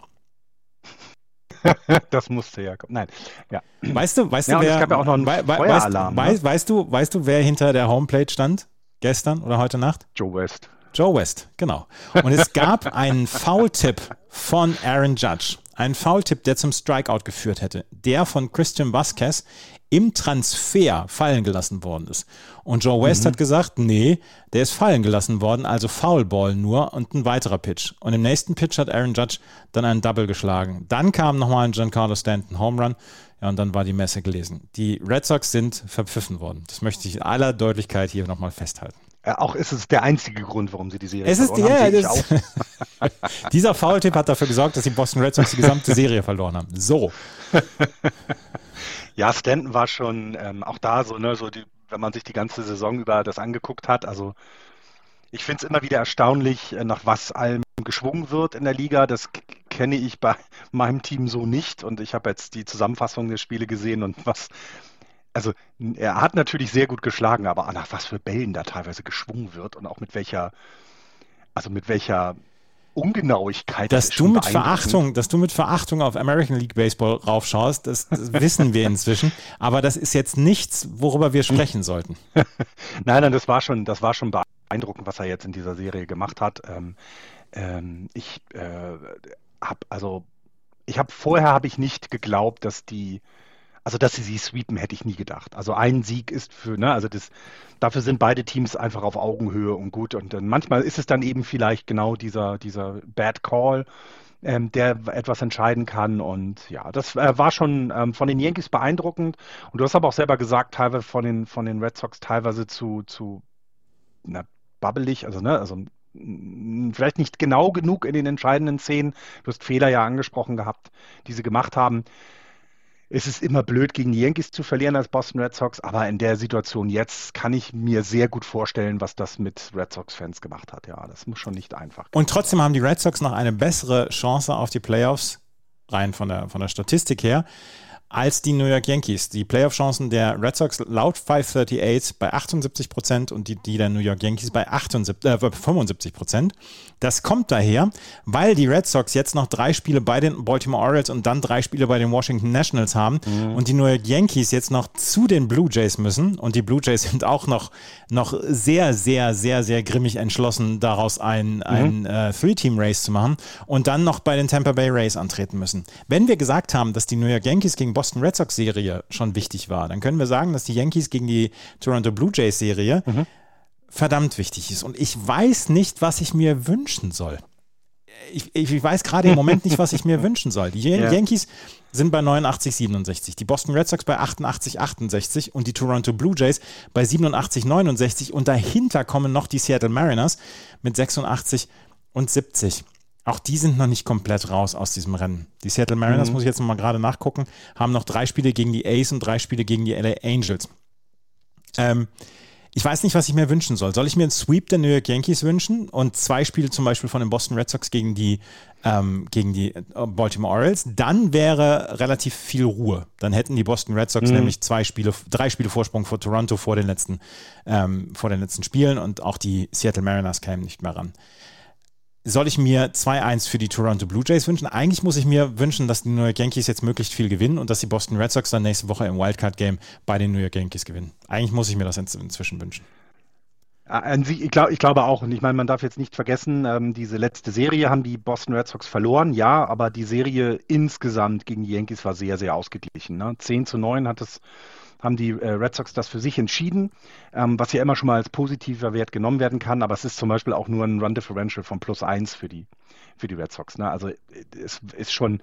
das musste ja kommen. Nein, ja. Weißt du, weißt ja, du, wer, es gab ja auch noch einen Feueralarm. Weißt, ne? weißt, du, weißt du, wer hinter der Homeplate stand? Gestern oder heute Nacht? Joe West. Joe West, genau. Und es gab einen Foul-Tipp von Aaron Judge. Ein Foul-Tipp, der zum Strikeout geführt hätte. Der von Christian Vasquez im Transfer fallen gelassen worden ist. Und Joe West mhm. hat gesagt, nee, der ist fallen gelassen worden, also Foulball nur und ein weiterer Pitch. Und im nächsten Pitch hat Aaron Judge dann einen Double geschlagen. Dann kam nochmal ein Giancarlo Stanton Home Run. Ja, und dann war die Messe gelesen. Die Red Sox sind verpfiffen worden. Das möchte ich in aller Deutlichkeit hier nochmal festhalten. Äh, auch ist es der einzige Grund, warum sie die Serie es verloren ist, haben. Ja, das, dieser Foul-Tipp hat dafür gesorgt, dass die Boston Red Sox die gesamte Serie verloren haben. So. Ja, Stanton war schon ähm, auch da so, ne, so die, wenn man sich die ganze Saison über das angeguckt hat. Also ich finde es immer wieder erstaunlich, äh, nach was allem geschwungen wird in der Liga. Das kenne ich bei meinem Team so nicht. Und ich habe jetzt die Zusammenfassung der Spiele gesehen und was. Also er hat natürlich sehr gut geschlagen, aber nach was für Bällen da teilweise geschwungen wird und auch mit welcher also mit welcher Ungenauigkeit. Dass du mit Verachtung, dass du mit Verachtung auf American League Baseball raufschaust, das, das wissen wir inzwischen. Aber das ist jetzt nichts, worüber wir sprechen sollten. nein, nein, das war schon, das war schon beeindruckend, was er jetzt in dieser Serie gemacht hat. Ähm, ähm, ich äh, habe also, ich habe vorher habe ich nicht geglaubt, dass die also, dass sie sie sweepen, hätte ich nie gedacht. Also ein Sieg ist für, ne, also das, dafür sind beide Teams einfach auf Augenhöhe und gut. Und dann manchmal ist es dann eben vielleicht genau dieser, dieser Bad Call, ähm, der etwas entscheiden kann. Und ja, das äh, war schon ähm, von den Yankees beeindruckend. Und du hast aber auch selber gesagt, teilweise von den, von den Red Sox teilweise zu, zu na, babbelig, also ne, also vielleicht nicht genau genug in den entscheidenden Szenen. Du hast Fehler ja angesprochen gehabt, die sie gemacht haben es ist immer blöd, gegen die Yankees zu verlieren als Boston Red Sox, aber in der Situation jetzt kann ich mir sehr gut vorstellen, was das mit Red Sox-Fans gemacht hat. Ja, das muss schon nicht einfach. Und trotzdem haben die Red Sox noch eine bessere Chance auf die Playoffs, rein von der, von der Statistik her, als die New York Yankees. Die Playoff-Chancen der Red Sox laut 538 bei 78 Prozent und die, die der New York Yankees bei 78, äh, 75 Prozent. Das kommt daher, weil die Red Sox jetzt noch drei Spiele bei den Baltimore Orioles und dann drei Spiele bei den Washington Nationals haben mhm. und die New York Yankees jetzt noch zu den Blue Jays müssen und die Blue Jays sind auch noch, noch sehr, sehr, sehr, sehr grimmig entschlossen, daraus ein, mhm. ein äh, Three-Team-Race zu machen und dann noch bei den Tampa Bay Rays antreten müssen. Wenn wir gesagt haben, dass die New York Yankees gegen Boston Red Sox Serie schon wichtig war, dann können wir sagen, dass die Yankees gegen die Toronto Blue Jays Serie mhm verdammt wichtig ist. Und ich weiß nicht, was ich mir wünschen soll. Ich, ich weiß gerade im Moment nicht, was ich mir wünschen soll. Die ja. Yankees sind bei 89, 67, die Boston Red Sox bei 88, 68 und die Toronto Blue Jays bei 87, 69 und dahinter kommen noch die Seattle Mariners mit 86 und 70. Auch die sind noch nicht komplett raus aus diesem Rennen. Die Seattle Mariners, mhm. muss ich jetzt nochmal gerade nachgucken, haben noch drei Spiele gegen die Ace und drei Spiele gegen die LA Angels. Ähm, ich weiß nicht, was ich mir wünschen soll. Soll ich mir einen Sweep der New York Yankees wünschen und zwei Spiele zum Beispiel von den Boston Red Sox gegen die, ähm, gegen die äh, Baltimore Orioles? Dann wäre relativ viel Ruhe. Dann hätten die Boston Red Sox mhm. nämlich zwei Spiele, drei Spiele Vorsprung vor Toronto vor den letzten, ähm, vor den letzten Spielen und auch die Seattle Mariners kämen nicht mehr ran soll ich mir 2-1 für die Toronto Blue Jays wünschen? Eigentlich muss ich mir wünschen, dass die New York Yankees jetzt möglichst viel gewinnen und dass die Boston Red Sox dann nächste Woche im Wildcard-Game bei den New York Yankees gewinnen. Eigentlich muss ich mir das inzwischen wünschen. Ich, glaub, ich glaube auch, und ich meine, man darf jetzt nicht vergessen, ähm, diese letzte Serie haben die Boston Red Sox verloren, ja, aber die Serie insgesamt gegen die Yankees war sehr, sehr ausgeglichen. Ne? 10 zu 9 hat es haben die äh, Red Sox das für sich entschieden, ähm, was ja immer schon mal als positiver Wert genommen werden kann, aber es ist zum Beispiel auch nur ein Run Differential von plus eins für die, für die Red Sox. Ne? Also es ist schon,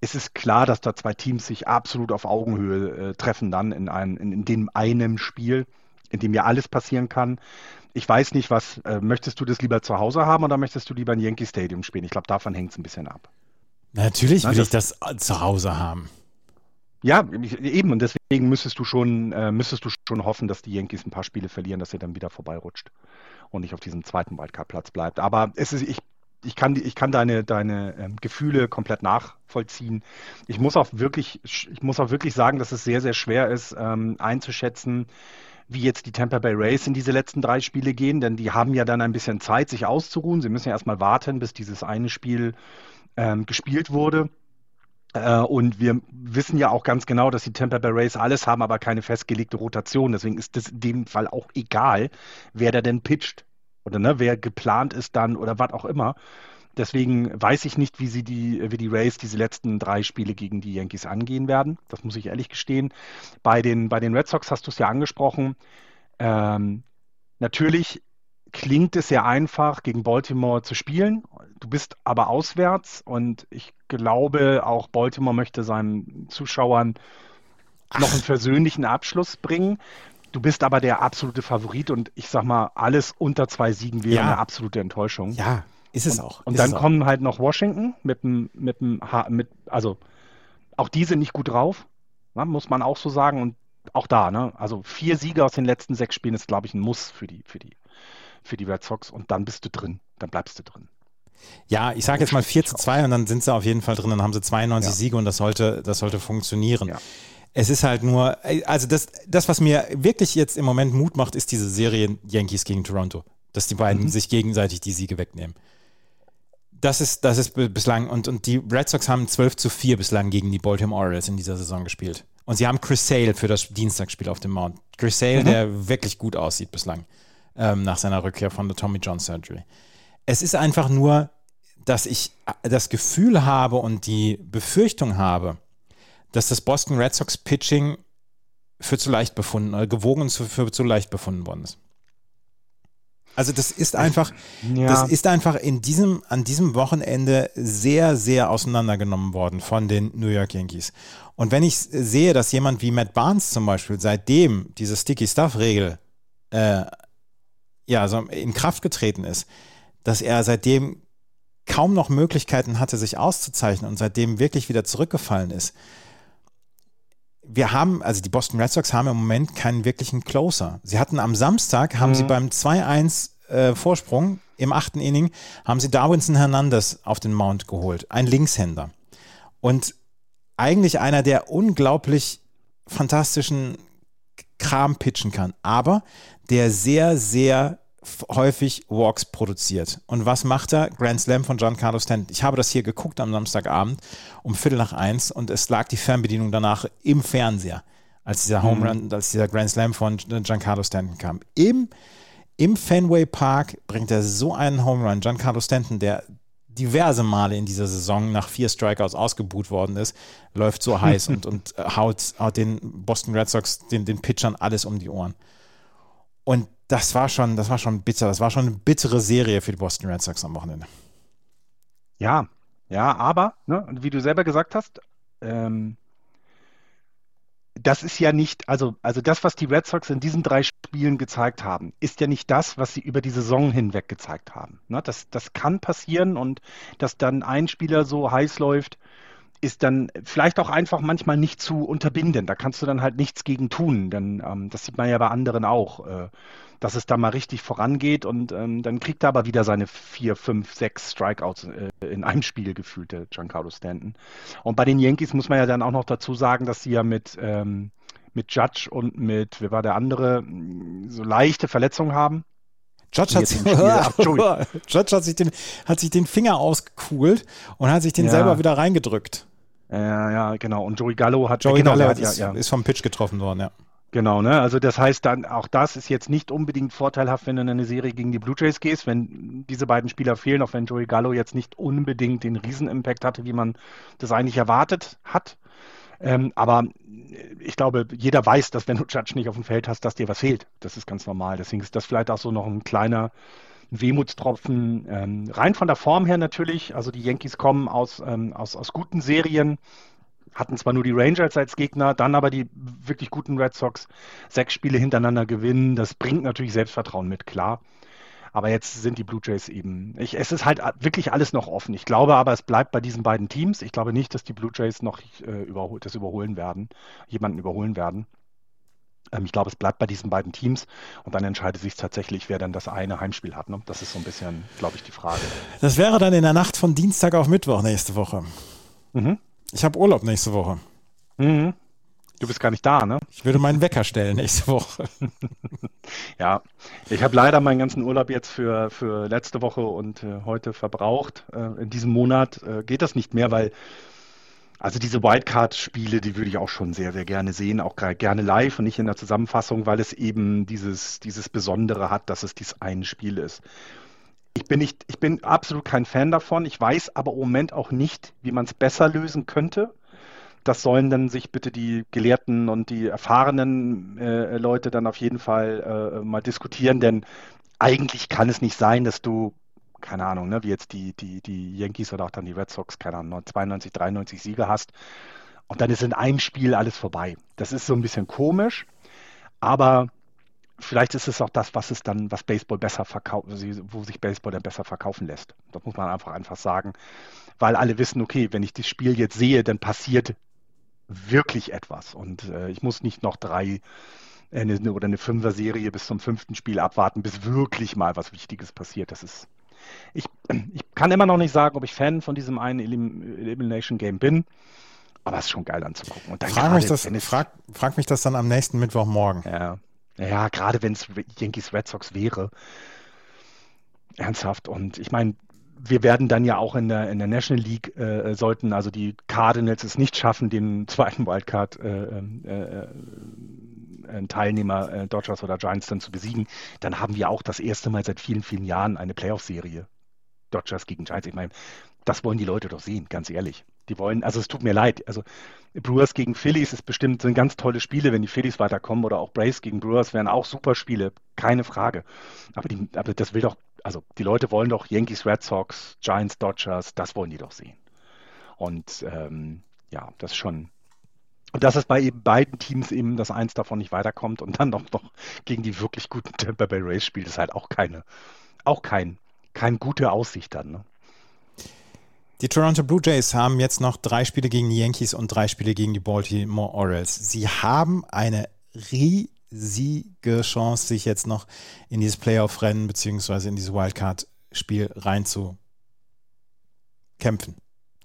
es ist klar, dass da zwei Teams sich absolut auf Augenhöhe äh, treffen dann in, ein, in, in dem einem Spiel, in dem ja alles passieren kann. Ich weiß nicht, was, äh, möchtest du das lieber zu Hause haben oder möchtest du lieber ein Yankee Stadium spielen? Ich glaube, davon hängt es ein bisschen ab. Natürlich will das, ich das zu Hause haben. Ja, eben, und deswegen müsstest du schon, äh, müsstest du schon hoffen, dass die Yankees ein paar Spiele verlieren, dass er dann wieder vorbeirutscht und nicht auf diesem zweiten Wildcard-Platz bleibt. Aber es ist, ich, ich kann, ich kann deine, deine ähm, Gefühle komplett nachvollziehen. Ich muss auch wirklich, ich muss auch wirklich sagen, dass es sehr, sehr schwer ist, ähm, einzuschätzen, wie jetzt die Tampa Bay Rays in diese letzten drei Spiele gehen, denn die haben ja dann ein bisschen Zeit, sich auszuruhen. Sie müssen ja erstmal warten, bis dieses eine Spiel ähm, gespielt wurde. Äh, und wir wissen ja auch ganz genau, dass die Tampa Bay Rays alles haben, aber keine festgelegte Rotation. Deswegen ist das in dem Fall auch egal, wer da denn pitcht oder ne, wer geplant ist dann oder was auch immer. Deswegen weiß ich nicht, wie sie die, wie die Rays diese letzten drei Spiele gegen die Yankees angehen werden. Das muss ich ehrlich gestehen. Bei den, bei den Red Sox hast du es ja angesprochen. Ähm, natürlich klingt es sehr einfach, gegen Baltimore zu spielen. Du bist aber auswärts und ich glaube, auch Baltimore möchte seinen Zuschauern Ach. noch einen versöhnlichen Abschluss bringen. Du bist aber der absolute Favorit und ich sag mal, alles unter zwei Siegen wäre ja. eine absolute Enttäuschung. Ja, ist es und, auch. Und dann kommen auch. halt noch Washington mit dem, mit dem, mit, also auch diese nicht gut drauf, ne, muss man auch so sagen. Und auch da, ne? Also vier Siege aus den letzten sechs Spielen ist, glaube ich, ein Muss für die, für die, für die Red Sox und dann bist du drin, dann bleibst du drin. Ja, ich sage jetzt mal 4 zu 2 und dann sind sie auf jeden Fall drin, dann haben sie 92 ja. Siege und das sollte, das sollte funktionieren. Ja. Es ist halt nur, also das, das, was mir wirklich jetzt im Moment Mut macht, ist diese Serie Yankees gegen Toronto. dass die beiden mhm. sich gegenseitig die Siege wegnehmen. Das ist, das ist bislang, und, und die Red Sox haben 12 zu 4 bislang gegen die Baltimore Orioles in dieser Saison gespielt. Und sie haben Chris Sale für das Dienstagsspiel auf dem Mount. Chris Sale, mhm. der wirklich gut aussieht bislang, ähm, nach seiner Rückkehr von der Tommy John Surgery. Es ist einfach nur, dass ich das Gefühl habe und die Befürchtung habe, dass das Boston Red Sox Pitching für zu leicht befunden oder gewogen für, für zu leicht befunden worden ist. Also das ist einfach, ja. das ist einfach in diesem, an diesem Wochenende sehr, sehr auseinandergenommen worden von den New York Yankees. Und wenn ich sehe, dass jemand wie Matt Barnes zum Beispiel, seitdem diese Sticky Stuff-Regel äh, ja, so in Kraft getreten ist, dass er seitdem kaum noch Möglichkeiten hatte, sich auszuzeichnen und seitdem wirklich wieder zurückgefallen ist. Wir haben, also die Boston Red Sox haben im Moment keinen wirklichen Closer. Sie hatten am Samstag, haben mhm. sie beim 2-1 äh, Vorsprung im achten Inning, haben sie Darwinson Hernandez auf den Mount geholt, ein Linkshänder. Und eigentlich einer, der unglaublich fantastischen Kram pitchen kann, aber der sehr, sehr häufig Walks produziert. Und was macht er? Grand Slam von Giancarlo Stanton. Ich habe das hier geguckt am Samstagabend um Viertel nach eins und es lag die Fernbedienung danach im Fernseher, als dieser Home mhm. Run, als dieser Grand Slam von Giancarlo Stanton kam. Im, Im Fenway Park bringt er so einen Home Run. Giancarlo Stanton, der diverse Male in dieser Saison nach vier Strikeouts ausgebuht worden ist, läuft so heiß und, und haut, haut den Boston Red Sox, den, den Pitchern alles um die Ohren. Und das war schon, das war schon bitter. Das war schon eine bittere Serie für die Boston Red Sox am Wochenende. Ja, ja, aber, ne, wie du selber gesagt hast, ähm, das ist ja nicht, also, also das, was die Red Sox in diesen drei Spielen gezeigt haben, ist ja nicht das, was sie über die Saison hinweg gezeigt haben. Ne, das, das kann passieren und dass dann ein Spieler so heiß läuft, ist dann vielleicht auch einfach manchmal nicht zu unterbinden. Da kannst du dann halt nichts gegen tun, denn ähm, das sieht man ja bei anderen auch. Äh, dass es da mal richtig vorangeht und ähm, dann kriegt er aber wieder seine vier, fünf, sechs Strikeouts äh, in einem Spiel gefühlt, der Giancarlo Stanton. Und bei den Yankees muss man ja dann auch noch dazu sagen, dass sie ja mit, ähm, mit Judge und mit, wer war der andere, so leichte Verletzungen haben. Judge hat, sich, Ach, Judge hat, sich den, hat sich den Finger ausgekugelt und hat sich den ja. selber wieder reingedrückt. Ja, ja, genau. Und Joey Gallo hat, Joey genau, Gallo hat, ist, ja, ist, vom Pitch getroffen worden, ja. Genau, ne? Also das heißt dann, auch das ist jetzt nicht unbedingt vorteilhaft, wenn du in eine Serie gegen die Blue Jays gehst, wenn diese beiden Spieler fehlen, auch wenn Joey Gallo jetzt nicht unbedingt den Riesenimpact hatte, wie man das eigentlich erwartet hat. Ähm, aber ich glaube, jeder weiß, dass wenn du Judge nicht auf dem Feld hast, dass dir was fehlt. Das ist ganz normal. Deswegen ist das vielleicht auch so noch ein kleiner Wehmutstropfen. Ähm, rein von der Form her natürlich. Also die Yankees kommen aus, ähm, aus, aus guten Serien hatten zwar nur die Rangers als Gegner, dann aber die wirklich guten Red Sox sechs Spiele hintereinander gewinnen. Das bringt natürlich Selbstvertrauen mit, klar. Aber jetzt sind die Blue Jays eben. Ich, es ist halt wirklich alles noch offen. Ich glaube aber, es bleibt bei diesen beiden Teams. Ich glaube nicht, dass die Blue Jays noch äh, überhol, das überholen werden, jemanden überholen werden. Ähm, ich glaube, es bleibt bei diesen beiden Teams und dann entscheidet sich tatsächlich, wer dann das eine Heimspiel hat. Ne? Das ist so ein bisschen, glaube ich, die Frage. Das wäre dann in der Nacht von Dienstag auf Mittwoch nächste Woche. Mhm. Ich habe Urlaub nächste Woche. Mhm. Du bist gar nicht da, ne? Ich würde meinen Wecker stellen nächste Woche. ja, ich habe leider meinen ganzen Urlaub jetzt für, für letzte Woche und äh, heute verbraucht. Äh, in diesem Monat äh, geht das nicht mehr, weil also diese Wildcard-Spiele, die würde ich auch schon sehr, sehr gerne sehen, auch gerne live und nicht in der Zusammenfassung, weil es eben dieses, dieses Besondere hat, dass es dieses ein Spiel ist. Ich bin nicht, ich bin absolut kein Fan davon. Ich weiß aber im Moment auch nicht, wie man es besser lösen könnte. Das sollen dann sich bitte die Gelehrten und die erfahrenen äh, Leute dann auf jeden Fall äh, mal diskutieren, denn eigentlich kann es nicht sein, dass du, keine Ahnung, ne, wie jetzt die, die, die Yankees oder auch dann die Red Sox, keine Ahnung, 92, 93 Siege hast und dann ist in einem Spiel alles vorbei. Das ist so ein bisschen komisch, aber vielleicht ist es auch das, was es dann, was Baseball besser verkauft, wo sich Baseball dann besser verkaufen lässt. Das muss man einfach einfach sagen. Weil alle wissen, okay, wenn ich das Spiel jetzt sehe, dann passiert wirklich etwas. Und äh, ich muss nicht noch drei äh, eine, oder eine Fünfer-Serie bis zum fünften Spiel abwarten, bis wirklich mal was Wichtiges passiert. Das ist. Ich, ich kann immer noch nicht sagen, ob ich Fan von diesem einen Elim Elimination Game bin. Aber es ist schon geil anzugucken. Und dann frag, mich das, frag, frag mich das dann am nächsten Mittwochmorgen. Ja, ja, gerade wenn es Yankees Red Sox wäre. ernsthaft. Und ich meine, wir werden dann ja auch in der, in der National League, äh, sollten also die Cardinals es nicht schaffen, den zweiten Wildcard äh, äh, äh, Teilnehmer äh, Dodgers oder Giants dann zu besiegen, dann haben wir auch das erste Mal seit vielen, vielen Jahren eine Playoff-Serie. Dodgers gegen Giants. Ich meine, das wollen die Leute doch sehen, ganz ehrlich. Die wollen, also es tut mir leid. Also Brewers gegen Phillies ist bestimmt sind ganz tolle Spiele, wenn die Phillies weiterkommen oder auch Braves gegen Brewers wären auch super Spiele, keine Frage. Aber, die, aber das will doch, also die Leute wollen doch Yankees, Red Sox, Giants, Dodgers, das wollen die doch sehen. Und ähm, ja, das ist schon. Und dass es bei eben beiden Teams eben, dass eins davon nicht weiterkommt und dann noch, noch gegen die wirklich guten Tampa Bay Rays spielt, ist halt auch keine, auch kein, kein gute Aussicht dann. Ne? Die Toronto Blue Jays haben jetzt noch drei Spiele gegen die Yankees und drei Spiele gegen die Baltimore Orioles. Sie haben eine riesige Chance, sich jetzt noch in dieses Playoff-Rennen beziehungsweise in dieses Wildcard-Spiel reinzukämpfen.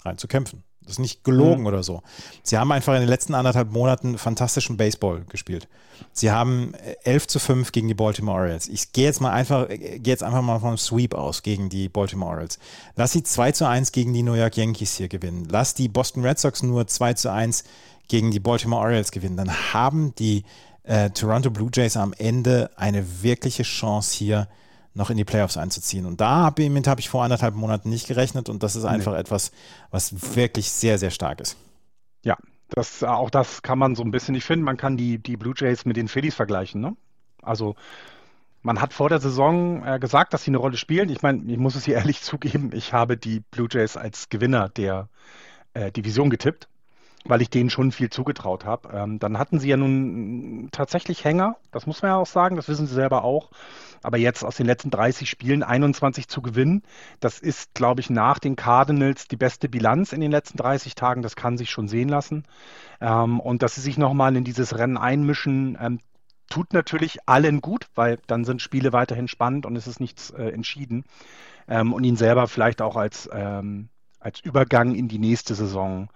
Reinzukämpfen. Das ist nicht gelogen mhm. oder so. Sie haben einfach in den letzten anderthalb Monaten fantastischen Baseball gespielt. Sie haben 11 zu 5 gegen die Baltimore Orioles. Ich gehe jetzt mal einfach, gehe jetzt einfach mal vom Sweep aus gegen die Baltimore Orioles. Lass sie 2 zu 1 gegen die New York Yankees hier gewinnen. Lass die Boston Red Sox nur 2 zu 1 gegen die Baltimore Orioles gewinnen. Dann haben die äh, Toronto Blue Jays am Ende eine wirkliche Chance hier noch in die Playoffs einzuziehen. Und da habe hab ich vor anderthalb Monaten nicht gerechnet und das ist einfach nee. etwas, was wirklich sehr, sehr stark ist. Ja, das, auch das kann man so ein bisschen, ich finde, man kann die, die Blue Jays mit den Phillies vergleichen. Ne? Also man hat vor der Saison äh, gesagt, dass sie eine Rolle spielen. Ich meine, ich muss es hier ehrlich zugeben, ich habe die Blue Jays als Gewinner der äh, Division getippt weil ich denen schon viel zugetraut habe. Ähm, dann hatten sie ja nun tatsächlich Hänger, das muss man ja auch sagen, das wissen sie selber auch. Aber jetzt aus den letzten 30 Spielen 21 zu gewinnen, das ist, glaube ich, nach den Cardinals die beste Bilanz in den letzten 30 Tagen. Das kann sich schon sehen lassen. Ähm, und dass sie sich nochmal in dieses Rennen einmischen, ähm, tut natürlich allen gut, weil dann sind Spiele weiterhin spannend und es ist nichts äh, entschieden. Ähm, und ihn selber vielleicht auch als, ähm, als Übergang in die nächste Saison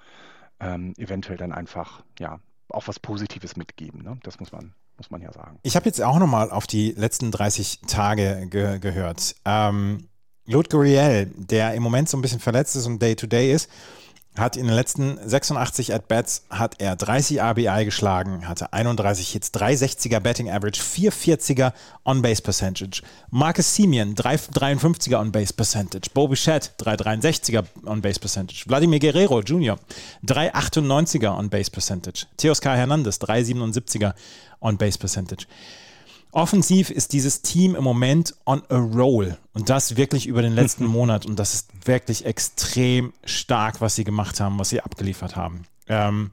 ähm, eventuell dann einfach ja auch was Positives mitgeben. Ne? Das muss man, muss man ja sagen. Ich habe jetzt auch nochmal auf die letzten 30 Tage ge gehört. Ähm, Lud Guriel, der im Moment so ein bisschen verletzt ist und Day-to-Day -Day ist, hat in den letzten 86 At-Bats hat er 30 RBI geschlagen, hatte 31 Hits, 360er Betting Average, 440er On-Base Percentage. Marcus Simeon, 353er On-Base Percentage. Bobby Shedd, 363er On-Base Percentage. Vladimir Guerrero Jr., 398er On-Base Percentage. Teoscar Hernandez, 377er On-Base Percentage. Offensiv ist dieses Team im Moment on a roll und das wirklich über den letzten Monat und das ist wirklich extrem stark, was sie gemacht haben, was sie abgeliefert haben. Ähm,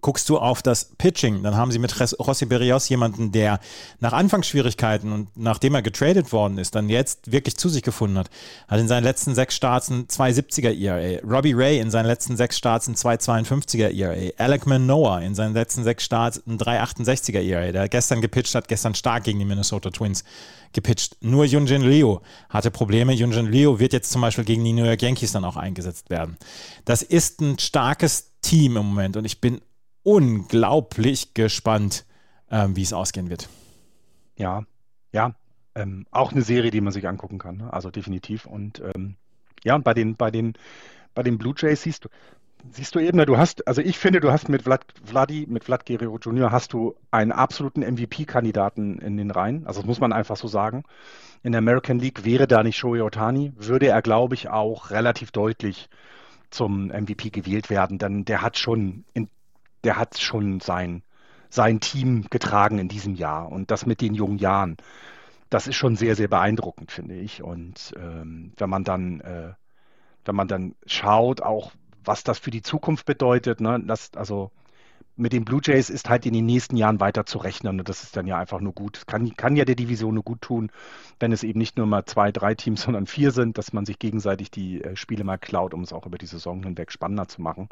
Guckst du auf das Pitching, dann haben sie mit Rossi Berrios jemanden, der nach Anfangsschwierigkeiten und nachdem er getradet worden ist, dann jetzt wirklich zu sich gefunden hat. Hat in seinen letzten sechs Starts ein 2,70er ERA. Robbie Ray in seinen letzten sechs Starts ein 2,52er ERA. Alec Manoa in seinen letzten sechs Starts ein 3,68er ERA. Der gestern gepitcht hat, gestern stark gegen die Minnesota Twins gepitcht. Nur Yunjin Leo hatte Probleme. Yunjin Leo wird jetzt zum Beispiel gegen die New York Yankees dann auch eingesetzt werden. Das ist ein starkes Team im Moment und ich bin unglaublich gespannt, ähm, wie es ausgehen wird. Ja, ja, ähm, auch eine Serie, die man sich angucken kann. Ne? Also definitiv. Und ähm, ja, bei den, bei den, bei den Blue Jays siehst du, siehst du eben, du hast, also ich finde, du hast mit Vlad, Vladi, mit Vlad Guerrero Jr. hast du einen absoluten MVP-Kandidaten in den Reihen. Also das muss man einfach so sagen. In der American League wäre da nicht Shohei Otani, würde er, glaube ich, auch relativ deutlich zum MVP gewählt werden, denn der hat schon in der hat schon sein, sein Team getragen in diesem Jahr. Und das mit den jungen Jahren, das ist schon sehr, sehr beeindruckend, finde ich. Und ähm, wenn man dann, äh, wenn man dann schaut, auch was das für die Zukunft bedeutet, ne, das, also mit den Blue Jays ist halt in den nächsten Jahren weiter zu rechnen und das ist dann ja einfach nur gut. Es kann, kann ja der Division nur gut tun, wenn es eben nicht nur mal zwei, drei Teams, sondern vier sind, dass man sich gegenseitig die äh, Spiele mal klaut, um es auch über die Saison hinweg spannender zu machen.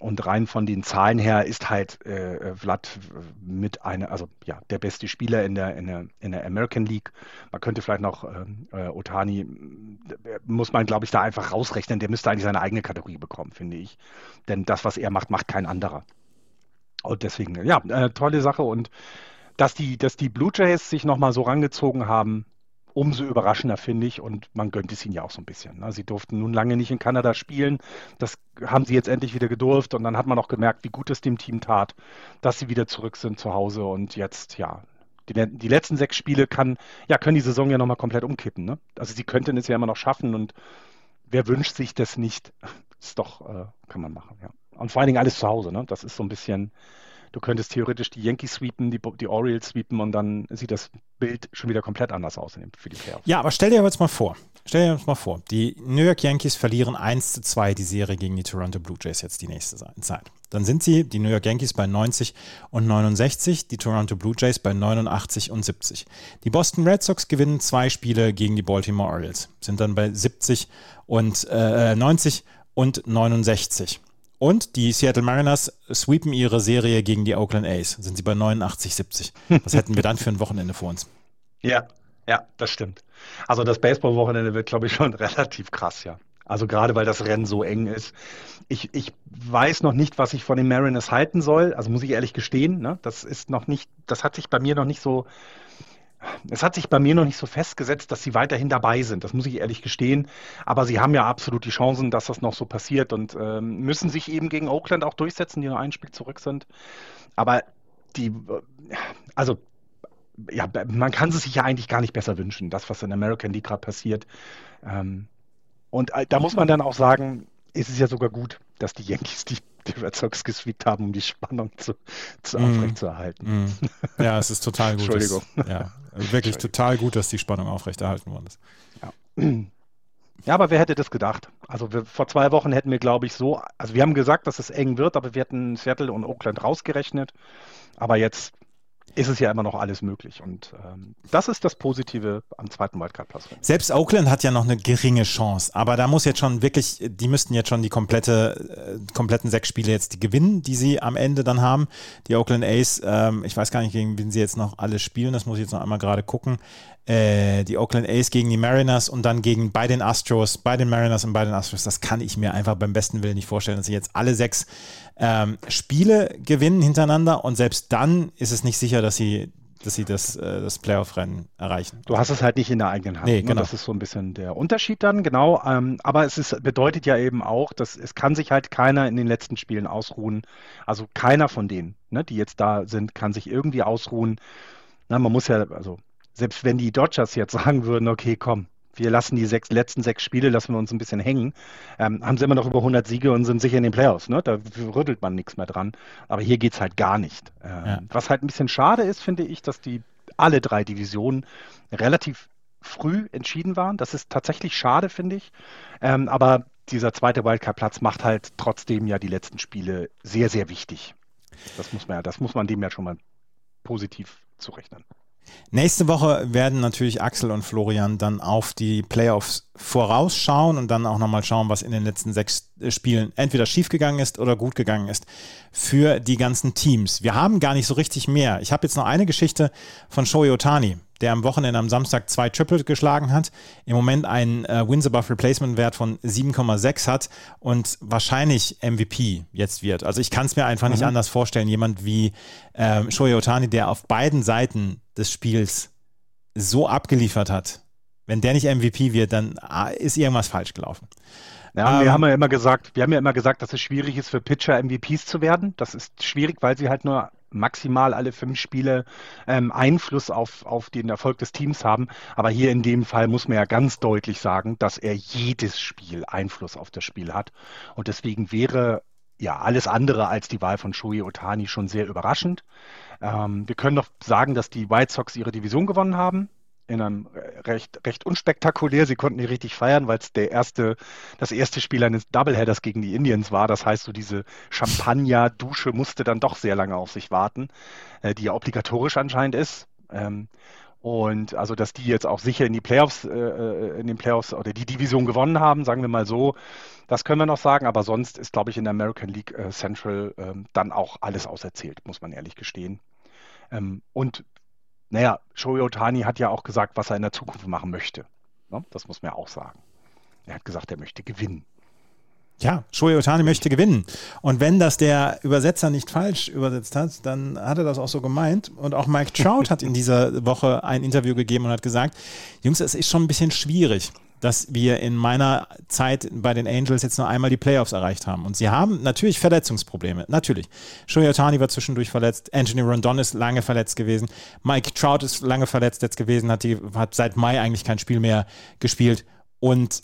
Und rein von den Zahlen her ist halt äh, äh, Vlad mit einer, also ja, der beste Spieler in der, in der, in der American League. Man könnte vielleicht noch ähm, äh, Otani, äh, muss man, glaube ich, da einfach rausrechnen. Der müsste eigentlich seine eigene Kategorie bekommen, finde ich. Denn das, was er macht, macht kein anderer. Und deswegen, ja, äh, tolle Sache. Und dass die, dass die Blue Jays sich nochmal so rangezogen haben, umso überraschender finde ich und man gönnt es ihnen ja auch so ein bisschen. Ne? Sie durften nun lange nicht in Kanada spielen. Das haben sie jetzt endlich wieder gedurft und dann hat man auch gemerkt, wie gut es dem Team tat, dass sie wieder zurück sind zu Hause und jetzt, ja, die, die letzten sechs Spiele kann, ja, können die Saison ja nochmal komplett umkippen. Ne? Also sie könnten es ja immer noch schaffen und wer wünscht sich das nicht? Ist doch, äh, kann man machen, ja. Und vor allen Dingen alles zu Hause, ne? Das ist so ein bisschen, du könntest theoretisch die Yankees sweepen, die, die Orioles sweepen und dann sieht das Bild schon wieder komplett anders aus für die Playoffs. Ja, aber stell dir jetzt mal vor, stell dir jetzt mal vor, die New York Yankees verlieren 1 zu 2 die Serie gegen die Toronto Blue Jays jetzt die nächste Zeit. Dann sind sie, die New York Yankees, bei 90 und 69, die Toronto Blue Jays bei 89 und 70. Die Boston Red Sox gewinnen zwei Spiele gegen die Baltimore Orioles, sind dann bei 70 und äh, 90 und 69. Und die Seattle Mariners sweepen ihre Serie gegen die Oakland A's. Sind sie bei 89, 70. Was hätten wir dann für ein Wochenende vor uns? Ja, ja, das stimmt. Also das Baseball-Wochenende wird, glaube ich, schon relativ krass, ja. Also gerade weil das Rennen so eng ist. Ich, ich weiß noch nicht, was ich von den Mariners halten soll. Also muss ich ehrlich gestehen, ne? das ist noch nicht, das hat sich bei mir noch nicht so es hat sich bei mir noch nicht so festgesetzt, dass sie weiterhin dabei sind. Das muss ich ehrlich gestehen. Aber sie haben ja absolut die Chancen, dass das noch so passiert und ähm, müssen sich eben gegen Oakland auch durchsetzen, die nur ein Spiel zurück sind. Aber die, also ja, man kann es sich ja eigentlich gar nicht besser wünschen, das, was in American League gerade passiert. Ähm, und äh, da muss man dann auch sagen, ist es ja sogar gut, dass die Yankees die die Red Sox gesweept haben, um die Spannung zu, zu mm. aufrechtzuerhalten. Mm. Ja, es ist total gut. Entschuldigung. Dass, ja, wirklich total gut, dass die Spannung aufrechterhalten worden ist. Ja. Ja, aber wer hätte das gedacht? Also wir, vor zwei Wochen hätten wir, glaube ich, so, also wir haben gesagt, dass es eng wird, aber wir hätten Seattle und Oakland rausgerechnet. Aber jetzt ist es ja immer noch alles möglich. Und ähm, das ist das Positive am zweiten Wildcard-Pass. Selbst Oakland hat ja noch eine geringe Chance, aber da muss jetzt schon wirklich, die müssten jetzt schon die komplette, äh, kompletten sechs Spiele jetzt gewinnen, die sie am Ende dann haben. Die Oakland Ace, ähm, ich weiß gar nicht, gegen wen sie jetzt noch alle spielen, das muss ich jetzt noch einmal gerade gucken. Äh, die Oakland A's gegen die Mariners und dann gegen bei den Astros, bei den Mariners und bei den Astros. Das kann ich mir einfach beim besten Willen nicht vorstellen, dass sie jetzt alle sechs ähm, Spiele gewinnen hintereinander und selbst dann ist es nicht sicher, dass sie dass sie das, äh, das Playoff-Rennen erreichen. Du hast es halt nicht in der eigenen Hand. Nee, ne? genau. Das ist so ein bisschen der Unterschied dann, genau. Ähm, aber es ist, bedeutet ja eben auch, dass es kann sich halt keiner in den letzten Spielen ausruhen. Also keiner von denen, ne, die jetzt da sind, kann sich irgendwie ausruhen. Na, man muss ja, also selbst wenn die Dodgers jetzt sagen würden, okay, komm, wir lassen die sechs, letzten sechs Spiele, lassen wir uns ein bisschen hängen, ähm, haben sie immer noch über 100 Siege und sind sicher in den Playoffs. Ne? Da rüttelt man nichts mehr dran. Aber hier geht es halt gar nicht. Ähm, ja. Was halt ein bisschen schade ist, finde ich, dass die alle drei Divisionen relativ früh entschieden waren. Das ist tatsächlich schade, finde ich. Ähm, aber dieser zweite Wildcard-Platz macht halt trotzdem ja die letzten Spiele sehr, sehr wichtig. Das muss man ja, das muss man dem ja schon mal positiv zurechnen. Nächste Woche werden natürlich Axel und Florian dann auf die Playoffs vorausschauen und dann auch nochmal schauen, was in den letzten sechs äh, Spielen entweder schiefgegangen ist oder gut gegangen ist für die ganzen Teams. Wir haben gar nicht so richtig mehr. Ich habe jetzt noch eine Geschichte von Shohei Otani der am Wochenende am Samstag zwei Triple geschlagen hat, im Moment einen äh, Wins above Replacement Wert von 7,6 hat und wahrscheinlich MVP jetzt wird. Also ich kann es mir einfach mhm. nicht anders vorstellen. Jemand wie ähm, Shohei Otani, der auf beiden Seiten des Spiels so abgeliefert hat, wenn der nicht MVP wird, dann ah, ist irgendwas falsch gelaufen. Ja, ähm, wir haben ja immer gesagt, wir haben ja immer gesagt, dass es schwierig ist für Pitcher MVPs zu werden. Das ist schwierig, weil sie halt nur maximal alle fünf Spiele ähm, Einfluss auf, auf den Erfolg des Teams haben. Aber hier in dem Fall muss man ja ganz deutlich sagen, dass er jedes Spiel Einfluss auf das Spiel hat. Und deswegen wäre ja alles andere als die Wahl von Shohei Otani schon sehr überraschend. Ähm, wir können doch sagen, dass die White Sox ihre Division gewonnen haben in einem recht, recht unspektakulär. Sie konnten nicht richtig feiern, weil es der erste, das erste Spiel eines Doubleheaders gegen die Indians war. Das heißt, so diese Champagner-Dusche musste dann doch sehr lange auf sich warten, äh, die ja obligatorisch anscheinend ist. Ähm, und also, dass die jetzt auch sicher in die Playoffs, äh, äh, in den Playoffs oder die Division gewonnen haben, sagen wir mal so, das können wir noch sagen. Aber sonst ist, glaube ich, in der American League äh, Central ähm, dann auch alles auserzählt, muss man ehrlich gestehen. Ähm, und naja, Shohei Otani hat ja auch gesagt, was er in der Zukunft machen möchte. Ne? Das muss man ja auch sagen. Er hat gesagt, er möchte gewinnen. Ja, Shohei Otani möchte gewinnen. Und wenn das der Übersetzer nicht falsch übersetzt hat, dann hat er das auch so gemeint. Und auch Mike Trout hat in dieser Woche ein Interview gegeben und hat gesagt, Jungs, es ist schon ein bisschen schwierig dass wir in meiner Zeit bei den Angels jetzt nur einmal die Playoffs erreicht haben. Und sie haben natürlich Verletzungsprobleme. Natürlich. Shohei Otani war zwischendurch verletzt. Anthony Rondon ist lange verletzt gewesen. Mike Trout ist lange verletzt jetzt gewesen, hat, die, hat seit Mai eigentlich kein Spiel mehr gespielt. Und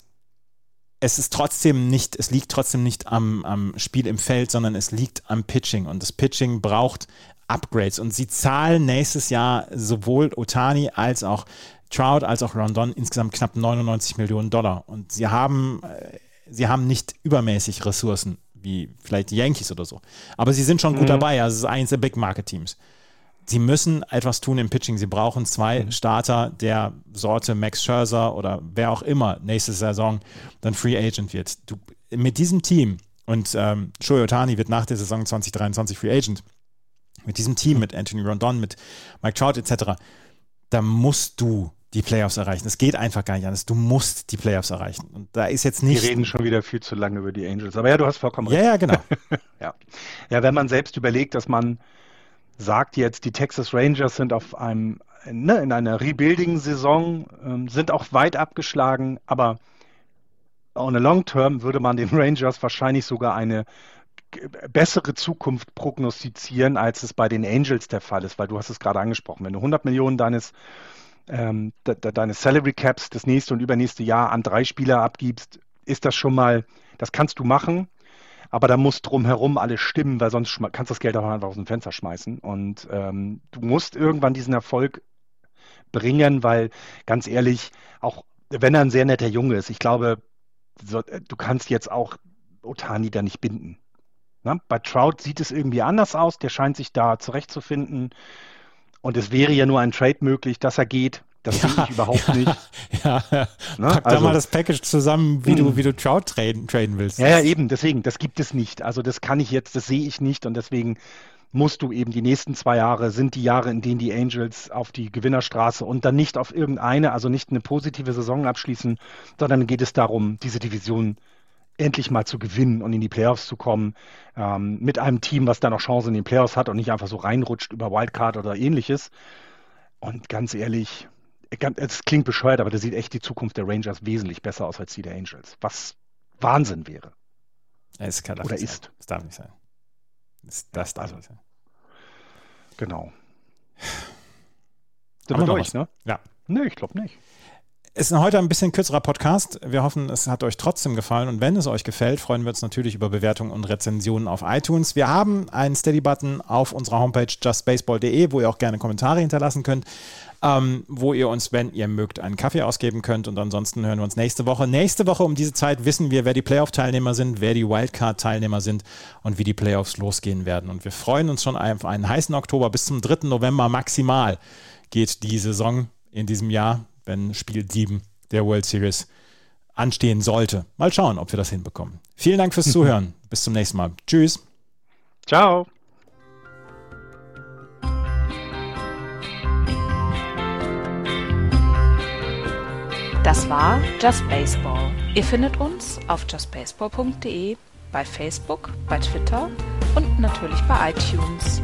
es ist trotzdem nicht, es liegt trotzdem nicht am, am Spiel im Feld, sondern es liegt am Pitching. Und das Pitching braucht Upgrades. Und sie zahlen nächstes Jahr sowohl Otani als auch Trout als auch Rondon insgesamt knapp 99 Millionen Dollar. Und sie haben, äh, sie haben nicht übermäßig Ressourcen, wie vielleicht die Yankees oder so. Aber sie sind schon gut mhm. dabei. Also es ist eines der Big Market Teams sie müssen etwas tun im Pitching. Sie brauchen zwei mhm. Starter der Sorte Max Scherzer oder wer auch immer nächste Saison dann Free Agent wird. Du, mit diesem Team und ähm, Shohei Otani wird nach der Saison 2023 Free Agent. Mit diesem Team, mit Anthony Rondon, mit Mike Trout etc., da musst du die Playoffs erreichen. Es geht einfach gar nicht anders. Du musst die Playoffs erreichen. Und da ist jetzt nicht. Wir reden schon wieder viel zu lange über die Angels. Aber ja, du hast vollkommen recht. Ja, ja, genau. ja. ja, wenn man selbst überlegt, dass man sagt jetzt, die Texas Rangers sind auf einem, ne, in einer Rebuilding-Saison, ähm, sind auch weit abgeschlagen, aber on a long term würde man den Rangers wahrscheinlich sogar eine bessere Zukunft prognostizieren, als es bei den Angels der Fall ist, weil du hast es gerade angesprochen, wenn du 100 Millionen deines ähm, de, de, deines Salary Caps das nächste und übernächste Jahr an drei Spieler abgibst, ist das schon mal, das kannst du machen aber da muss drumherum alles stimmen, weil sonst kannst du das Geld auch einfach aus dem Fenster schmeißen. Und ähm, du musst irgendwann diesen Erfolg bringen, weil ganz ehrlich, auch wenn er ein sehr netter Junge ist, ich glaube, so, du kannst jetzt auch Otani da nicht binden. Na? Bei Trout sieht es irgendwie anders aus, der scheint sich da zurechtzufinden. Und es wäre ja nur ein Trade möglich, dass er geht. Das ja, ich überhaupt ja, nicht. Ja. Ne? Pack also, da mal das Package zusammen, wie du, hm. wie du Trout traden, traden willst. Ja, ja, eben, deswegen, das gibt es nicht. Also das kann ich jetzt, das sehe ich nicht und deswegen musst du eben die nächsten zwei Jahre sind die Jahre, in denen die Angels auf die Gewinnerstraße und dann nicht auf irgendeine, also nicht eine positive Saison abschließen, sondern geht es darum, diese Division endlich mal zu gewinnen und in die Playoffs zu kommen, ähm, mit einem Team, was da noch Chancen in den Playoffs hat und nicht einfach so reinrutscht über Wildcard oder ähnliches. Und ganz ehrlich, es klingt bescheuert, aber da sieht echt die Zukunft der Rangers wesentlich besser aus als die der Angels. Was Wahnsinn wäre. Es kann Oder ist. Sein. Es darf nicht sein. Es, das darf also, nicht sein. Genau. Sind wir durch, ne? Ja. Nö, ich glaube nicht. Es ist heute ein bisschen kürzerer Podcast. Wir hoffen, es hat euch trotzdem gefallen. Und wenn es euch gefällt, freuen wir uns natürlich über Bewertungen und Rezensionen auf iTunes. Wir haben einen Steady-Button auf unserer Homepage justbaseball.de, wo ihr auch gerne Kommentare hinterlassen könnt ähm, wo ihr uns, wenn ihr mögt, einen Kaffee ausgeben könnt. Und ansonsten hören wir uns nächste Woche. Nächste Woche um diese Zeit wissen wir, wer die Playoff-Teilnehmer sind, wer die Wildcard-Teilnehmer sind und wie die Playoffs losgehen werden. Und wir freuen uns schon auf einen heißen Oktober. Bis zum 3. November maximal geht die Saison in diesem Jahr, wenn Spiel 7 der World Series anstehen sollte. Mal schauen, ob wir das hinbekommen. Vielen Dank fürs Zuhören. Bis zum nächsten Mal. Tschüss. Ciao. Das war Just Baseball. Ihr findet uns auf justbaseball.de, bei Facebook, bei Twitter und natürlich bei iTunes.